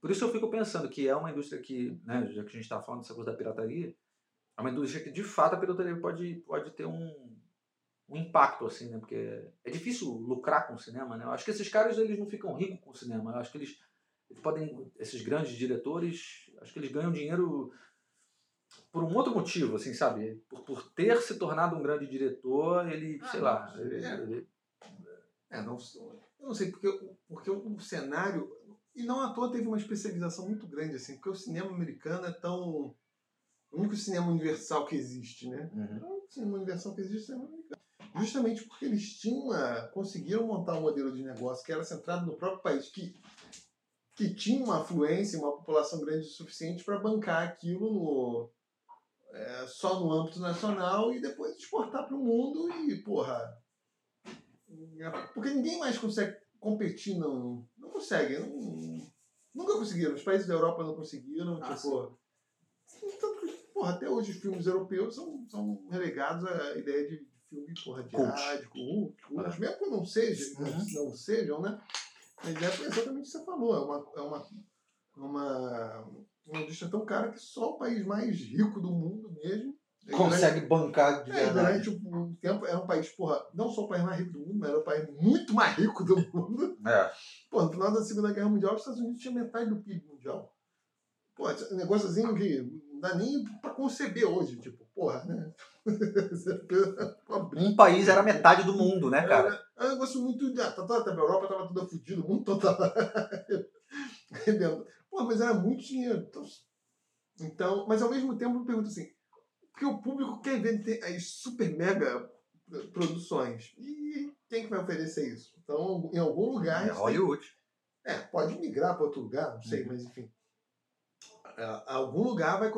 Por isso eu fico pensando que é uma indústria que, né, já que a gente está falando dessa coisa da pirataria, é uma indústria que de fato a pirataria pode, pode ter um, um impacto, assim, né? Porque é difícil lucrar com o cinema, né? Eu acho que esses caras eles não ficam ricos com o cinema. Eu acho que eles, eles podem, esses grandes diretores, acho que eles ganham dinheiro por um outro motivo, assim, sabe? Por, por ter se tornado um grande diretor, ele, ah, sei não, lá. Ele, é, ele... é, não, eu não sei, porque, porque o cenário. E não à toa teve uma especialização muito grande, assim, porque o cinema americano é tão. O único cinema universal que existe, né? Uhum. O cinema universal que existe é o cinema americano. Justamente porque eles tinham conseguiram montar um modelo de negócio que era centrado no próprio país, que, que tinha uma afluência, uma população grande o suficiente para bancar aquilo no, é, só no âmbito nacional e depois exportar para o mundo e, porra. Porque ninguém mais consegue competir, não. Não consegue. Não, nunca conseguiram. Os países da Europa não conseguiram. Ah, tipo. Tanto que, porra, até hoje os filmes europeus são, são relegados à ideia de filme, porra, de rádio, cult, cult, é. mesmo que não seja, uhum. não sejam, né? Mas é exatamente o que você falou. É uma, é uma, uma uma indústria tão cara que só o país mais rico do mundo mesmo consegue bancar de É, verdade. durante um tempo era um país, porra, não só o país mais rico do mundo, mas era o país muito mais rico do mundo. É. Pô, no final da Segunda Guerra Mundial, os Estados Unidos tinha metade do PIB mundial. Pô, esse negóciozinho que não dá nem pra conceber hoje. Tipo, porra, né? [laughs] Um país era metade do mundo, né, cara? É um negócio muito. Ah, tá, tá, tá, a Europa tava toda fodida, o mundo todo tava. Arrebentando. Pô, mas era muito dinheiro. Então, então, mas ao mesmo tempo eu pergunto assim: porque o público quer ver as super mega produções. E quem que vai oferecer isso? Então, em algum lugar. É isso tem- Hollywood. é, pode migrar para outro lugar, não sei, Uhum. mas enfim. É, algum lugar vai,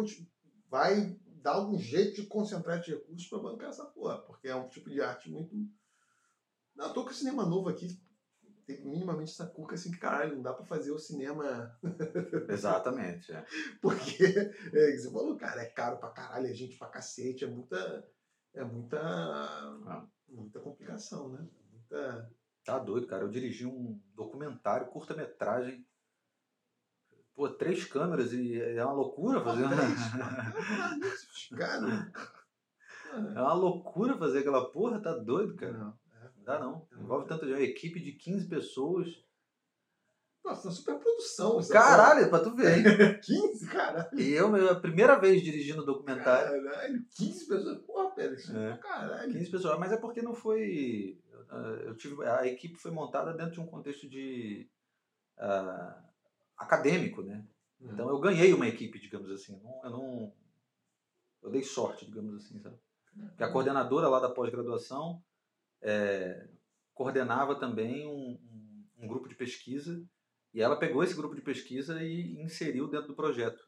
vai dar algum jeito de concentrar de recursos para bancar essa porra, porque é um tipo de arte muito. Não, tô com o cinema novo aqui. Tem minimamente essa cuca assim que caralho, não dá para fazer o cinema. [laughs] Exatamente. é. Porque é, você falou, cara, é caro pra caralho, é gente pra cacete, é muita. É muita. Muita complicação, né? Muita. Tá doido, cara. Eu dirigi um documentário, curta-metragem. Pô, três câmeras e é uma loucura fazer. Três, pô, é. É uma loucura fazer aquela porra, tá doido, cara. É. Não dá não. Envolve tanto de uma equipe de 15 pessoas. Nossa, super produção. Caralho, pra tu ver, hein? [laughs] porra. 15, caralho. E eu, meu, a primeira vez dirigindo documentário. Caralho, 15 pessoas. Porra, pera, isso é É. caralho. 15 pessoas, mas é porque não foi. ah, Eu tive, a equipe foi montada dentro de um contexto de ah, acadêmico, né? Então eu ganhei uma equipe, digamos assim. Eu não, eu não. Eu dei sorte, digamos assim, sabe? Porque a coordenadora lá da pós-graduação é, coordenava também um, um- grupo de pesquisa e ela pegou esse grupo de pesquisa e inseriu dentro do projeto.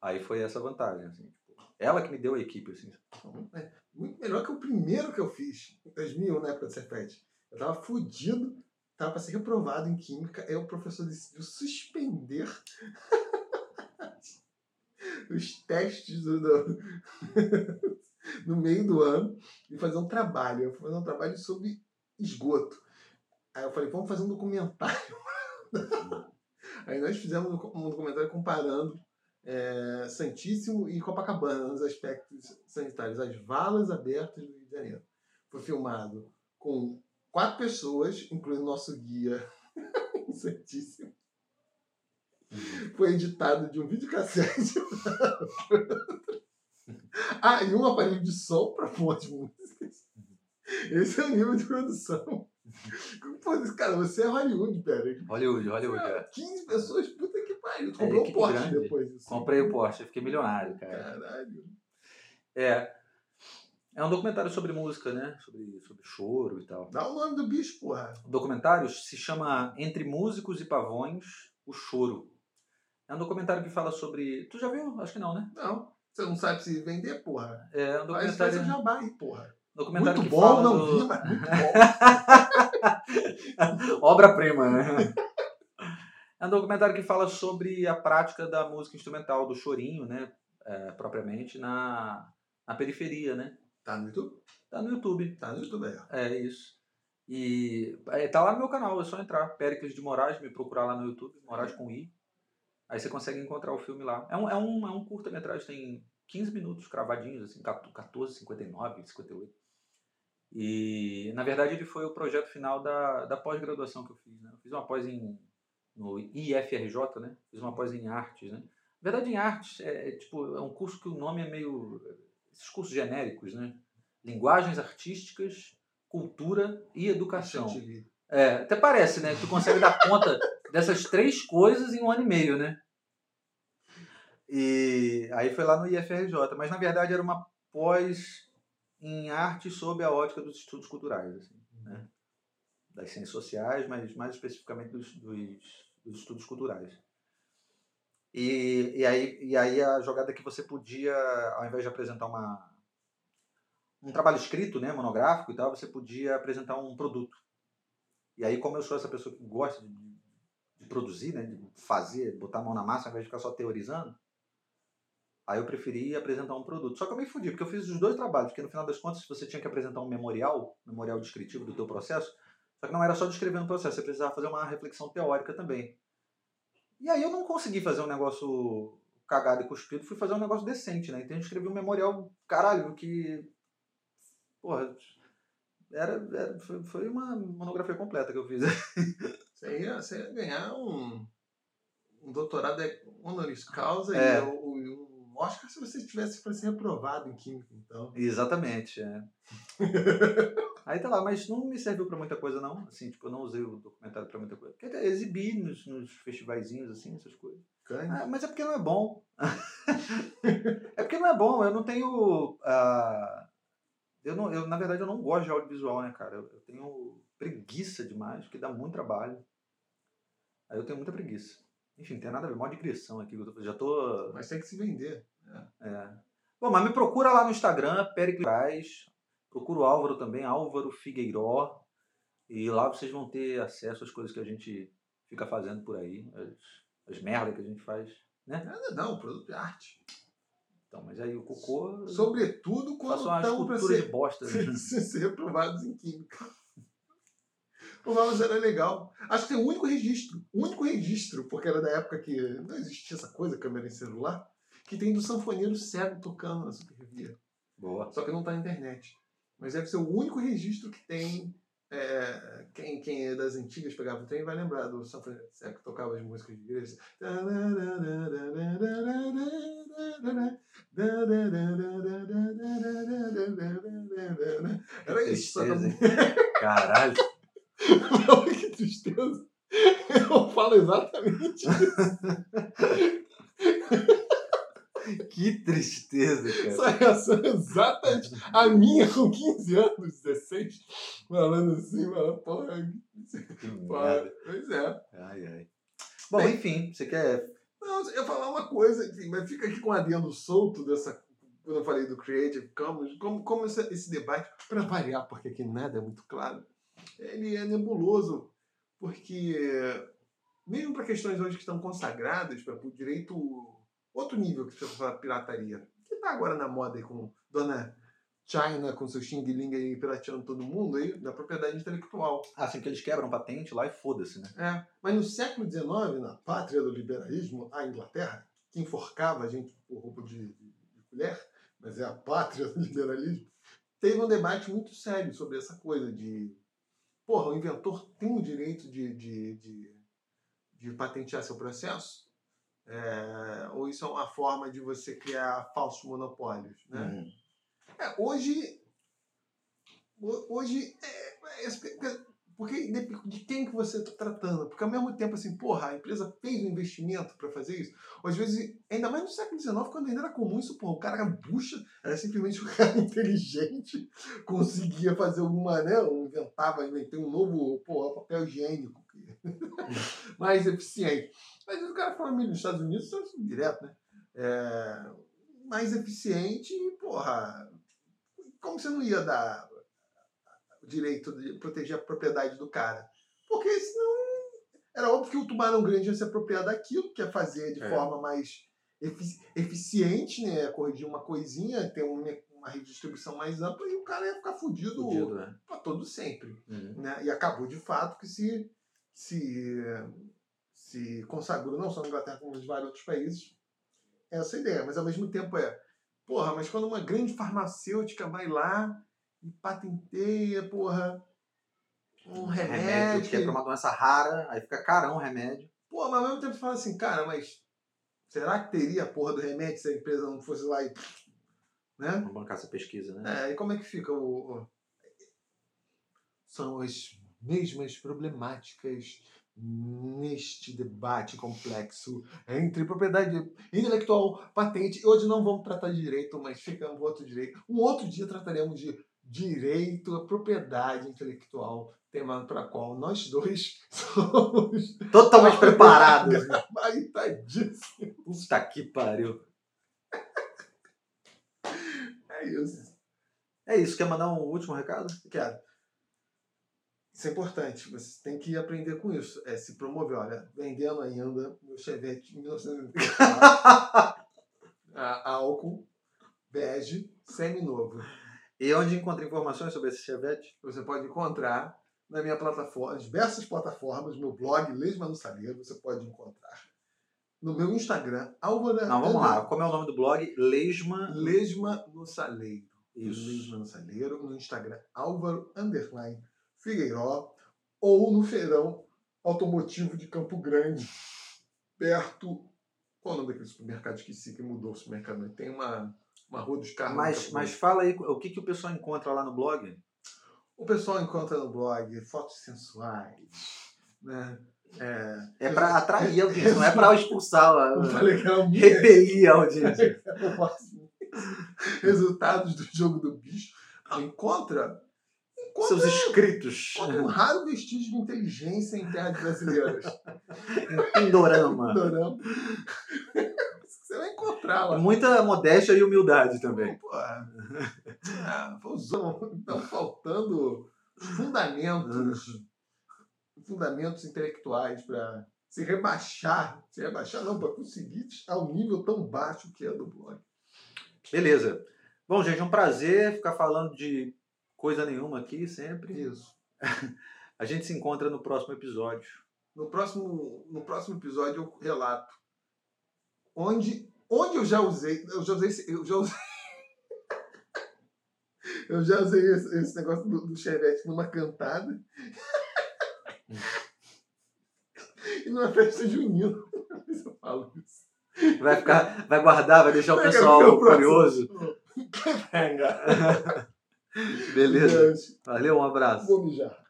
Aí foi essa vantagem, assim. tipo, ela que me deu a equipe, assim. Então, é muito melhor que o primeiro que eu fiz, em 2001, na época do Cefet. Eu tava fudido, tava pra ser reprovado em Química, aí o professor decidiu suspender [laughs] os testes do- [laughs] no meio do ano e fazer um trabalho. Eu fui fazer um trabalho sobre esgoto. Aí eu falei, vamos fazer um documentário. [laughs] Aí nós fizemos um documentário comparando é, Santíssimo e Copacabana nos aspectos sanitários, as valas abertas do Rio de Janeiro. Foi filmado com quatro pessoas, incluindo nosso guia [laughs] Santíssimo. Foi editado de um videocassete. [laughs] ah, e um aparelho de som para pôr as músicas. Esse é o nível de produção. Pô, cara, você é Hollywood, pera. Hollywood, Hollywood, é. 15 pessoas, puta que pariu. Tu É, comprou um equipe Porsche grande. depois disso. Comprei o Porsche, fiquei milionário, cara. Caralho. É. É um documentário sobre música, né? Sobre, sobre choro e tal. Dá o nome do bicho, porra. O documentário se chama Entre Músicos e Pavões, o Choro. É um documentário que fala sobre. Tu já viu? Acho que não, né? Não. Você não sabe se vender, porra. É um Faz, faz documentário, o jabá aí, porra. documentário Muito bom, não do- vi, mas muito [laughs] bom. [laughs] Obra-prima, né? [laughs] É um documentário que fala sobre a prática da música instrumental, do chorinho, né? É, propriamente, na, na periferia, né? Tá no YouTube? Tá no YouTube. Tá no YouTube aí, ó. É isso. E é, tá lá no meu canal, é só entrar. Péricles de Moraes, me procurar lá no YouTube, Moraes com I. Aí você consegue encontrar o filme lá. É um, é um, é um curta-metragem, tem 15 minutos cravadinhos, assim, 14, 59, 58. E, na verdade, ele foi o projeto final da, da pós-graduação que eu fiz. Né? Eu fiz uma pós em, no IFRJ, né? Fiz uma pós em artes, né? Na verdade, em artes, é, é, tipo, é um curso que o nome é meio... Esses cursos genéricos, né? Linguagens artísticas, cultura e educação. É, até parece, né? Tu consegue dar conta dessas três coisas em um ano e meio, né? E aí foi lá no IFRJ, mas na verdade era uma pós em arte sob a ótica dos estudos culturais, assim, né? Das ciências sociais, mas mais especificamente dos, dos, dos estudos culturais. E, e, aí, e aí a jogada que você podia, ao invés de apresentar uma, um trabalho escrito, né, monográfico e tal, você podia apresentar um produto. E aí, como eu sou essa pessoa que gosta de, de produzir, né, de fazer, botar a mão na massa, ao invés de ficar só teorizando, aí eu preferi apresentar um produto. Só que eu me fudi, porque eu fiz os dois trabalhos, porque no final das contas você tinha que apresentar um memorial, memorial descritivo do teu processo, só que não era só descrever o processo, você precisava fazer uma reflexão teórica também. E aí eu não consegui fazer um negócio cagado e cuspido, fui fazer um negócio decente, né? Então eu escrevi um memorial, caralho, que. Porra. Era, era, foi, uma monografia completa que eu fiz. [laughs] Você ia, você ia ganhar um, um doutorado honoris causa É. e o- um Oscar se você tivesse para ser reprovado em Química, então. Exatamente, é. [laughs] Aí tá lá, mas não me serviu pra muita coisa, não. Assim, tipo, eu não usei o documentário pra muita coisa. Porque até exibi nos, nos festivaizinhos, assim, essas coisas. Ah, mas é porque não é bom. [laughs] é porque não é bom. Eu não tenho. ah, eu não, eu, na verdade, eu não gosto de audiovisual, né, cara? Eu, eu tenho preguiça demais, porque dá muito trabalho. Aí eu tenho muita preguiça. Enfim, tem nada a ver. Mó digressão aqui. que eu tô- já tô. Mas tem que se vender. É. Bom, mas me procura lá no Instagram, Pericles. Procura o Álvaro também, Álvaro Figueiró. E lá vocês vão ter acesso às coisas que a gente fica fazendo por aí. As, as merdas que a gente faz. Né? Nada não, produto de arte. Então, mas aí o cocô. Sobretudo quando estão para escultura de ser, bosta. né? [laughs] ser, ser reprovados em Química. O Vamos era legal. Acho que tem o único registro, o único registro, porque era da época que não existia essa coisa, câmera em celular, que tem do sanfoneiro cego tocando na Supervia. Boa. Só que não tá na internet. Mas deve ser o único registro que tem. é, quem, quem é das antigas pegava o trem vai lembrar do sanfoneiro cego que tocava as músicas de igreja. Era isso. Só que Tristeza, hein? [laughs] Caralho. Não, que tristeza. Eu falo exatamente isso. [laughs] [laughs] Que tristeza, cara. Essa reação é exatamente a minha com 15 anos, 16, falando assim, falando, porra, Que [laughs] porra. Pois é. Ai, ai. Bom, Bem- enfim, você quer. Não, eu ia falar uma coisa, enfim, mas fica aqui com um adendo solto dessa. Quando eu falei do Creative Commons, como, como esse, esse debate, para variar, porque aqui nada é muito claro, ele é nebuloso, porque mesmo para questões hoje que estão consagradas, para o direito, outro nível que você fala pirataria, que está agora na moda aí com Dona China, com seu Xing Ling aí pirateando todo mundo, aí, da propriedade intelectual. Ah, assim que eles quebram patente lá e foda-se, né? É, mas no século XIX, na pátria do liberalismo, a Inglaterra, que enforcava a gente por roupa de, de- de colher, mas é a pátria [laughs] do liberalismo, teve um debate muito sério sobre essa coisa de. Porra, o inventor tem o direito de, de, de, de patentear seu processo? É, ou isso é uma forma de você criar falsos monopólios? Né? Hum. É, hoje. ho- Hoje. É, é- porque de, de quem que você está tratando? Porque ao mesmo tempo, assim, porra, a empresa fez um investimento para fazer isso. Ou às vezes, ainda mais no século XIX, quando ainda era comum isso, porra, o cara era bucha, era simplesmente um [laughs] cara inteligente, conseguia fazer alguma, né? Inventava, inventei um novo, porra, papel higiênico [laughs] mais eficiente. Mas o cara foi nos Estados Unidos, isso é direto, né? É, mais eficiente e, porra, como você não ia dar o direito de proteger a propriedade do cara? Porque senão era óbvio que o tubarão grande ia se apropriar daquilo, que é fazer de É. forma mais efi- eficiente, né? Corrigir uma coisinha, ter uma, uma redistribuição mais ampla e o cara ia ficar fudido, Fudido, né? para todo sempre Uhum. né? E acabou de fato que se, se, se consagrou, não só na Inglaterra, como em vários outros países, essa ideia. Mas ao mesmo tempo é, porra, mas quando uma grande farmacêutica vai lá e patenteia, porra, um remédio, Remédio, que é pra uma doença rara, aí fica carão o remédio. Pô, mas ao mesmo tempo você fala assim, cara, mas será que teria a porra do remédio se a empresa não fosse lá e. Né? Vamos bancar essa pesquisa, né? É, e como é que fica o. o- São as mesmas problemáticas neste debate complexo entre propriedade intelectual, patente. Hoje não vamos tratar de direito, mas fica um outro direito. Um outro dia trataremos de direito à propriedade intelectual, tema para qual nós dois [laughs] somos Totalmente [laughs] preparado. gabaritadíssimos. Puta que pariu. É isso. É isso, quer mandar um último recado? Quero. Isso é importante, você tem que aprender com isso. É se promover. Olha, vendendo ainda meu Chevette de 1984. a álcool, bege, semi-novo. E onde encontra informações sobre esse Chevette? Você pode encontrar na minha plataforma, diversas plataformas, meu blog Leis Manu Saleiro, você pode encontrar No meu Instagram, Álvaro. Não, vamos lá. Como é o nome do blog? Lesma. Lesma no Saleiro. Isso. Lesma no Saleiro. No Instagram, Álvaro Underline Figueiró. Ou no Feirão Automotivo de Campo Grande. Perto. Qual é o nome daquele supermercado? Esqueci que mudou o supermercado. Tem uma, uma rua dos carros. Mas, mas fala aí o que, que o pessoal encontra lá no blog? O pessoal encontra no blog fotos sensuais, né? É, É pra atrair a audiência, não é pra expulsar, eu a- [laughs] é repelir a audiência. [laughs] resultados do jogo do bicho. Não, encontra, Seus inscritos. encontra um raro vestígio de inteligência em terras brasileiras. [laughs] Pindorama. Dorama. [laughs] Você vai encontrar lá. Muita modéstia e humildade também. Pô, ah, estão faltando fundamentos, fundamentos intelectuais para se rebaixar, se rebaixar não, para conseguir ao nível tão baixo que é do blog. Beleza. Bom, gente, é um prazer ficar falando de coisa nenhuma aqui sempre. Isso. [laughs] A gente se encontra no próximo episódio. No próximo, no próximo episódio eu relato onde, onde eu já usei, eu já usei, eu já usei, [laughs] eu já usei esse, esse negócio do, do chevette numa cantada [laughs] e numa festa junina. Eu falo isso. Vai ficar, vai guardar, vai deixar o pessoal curioso. Cliffhanger. Beleza. Valeu, um abraço. Vou mijar.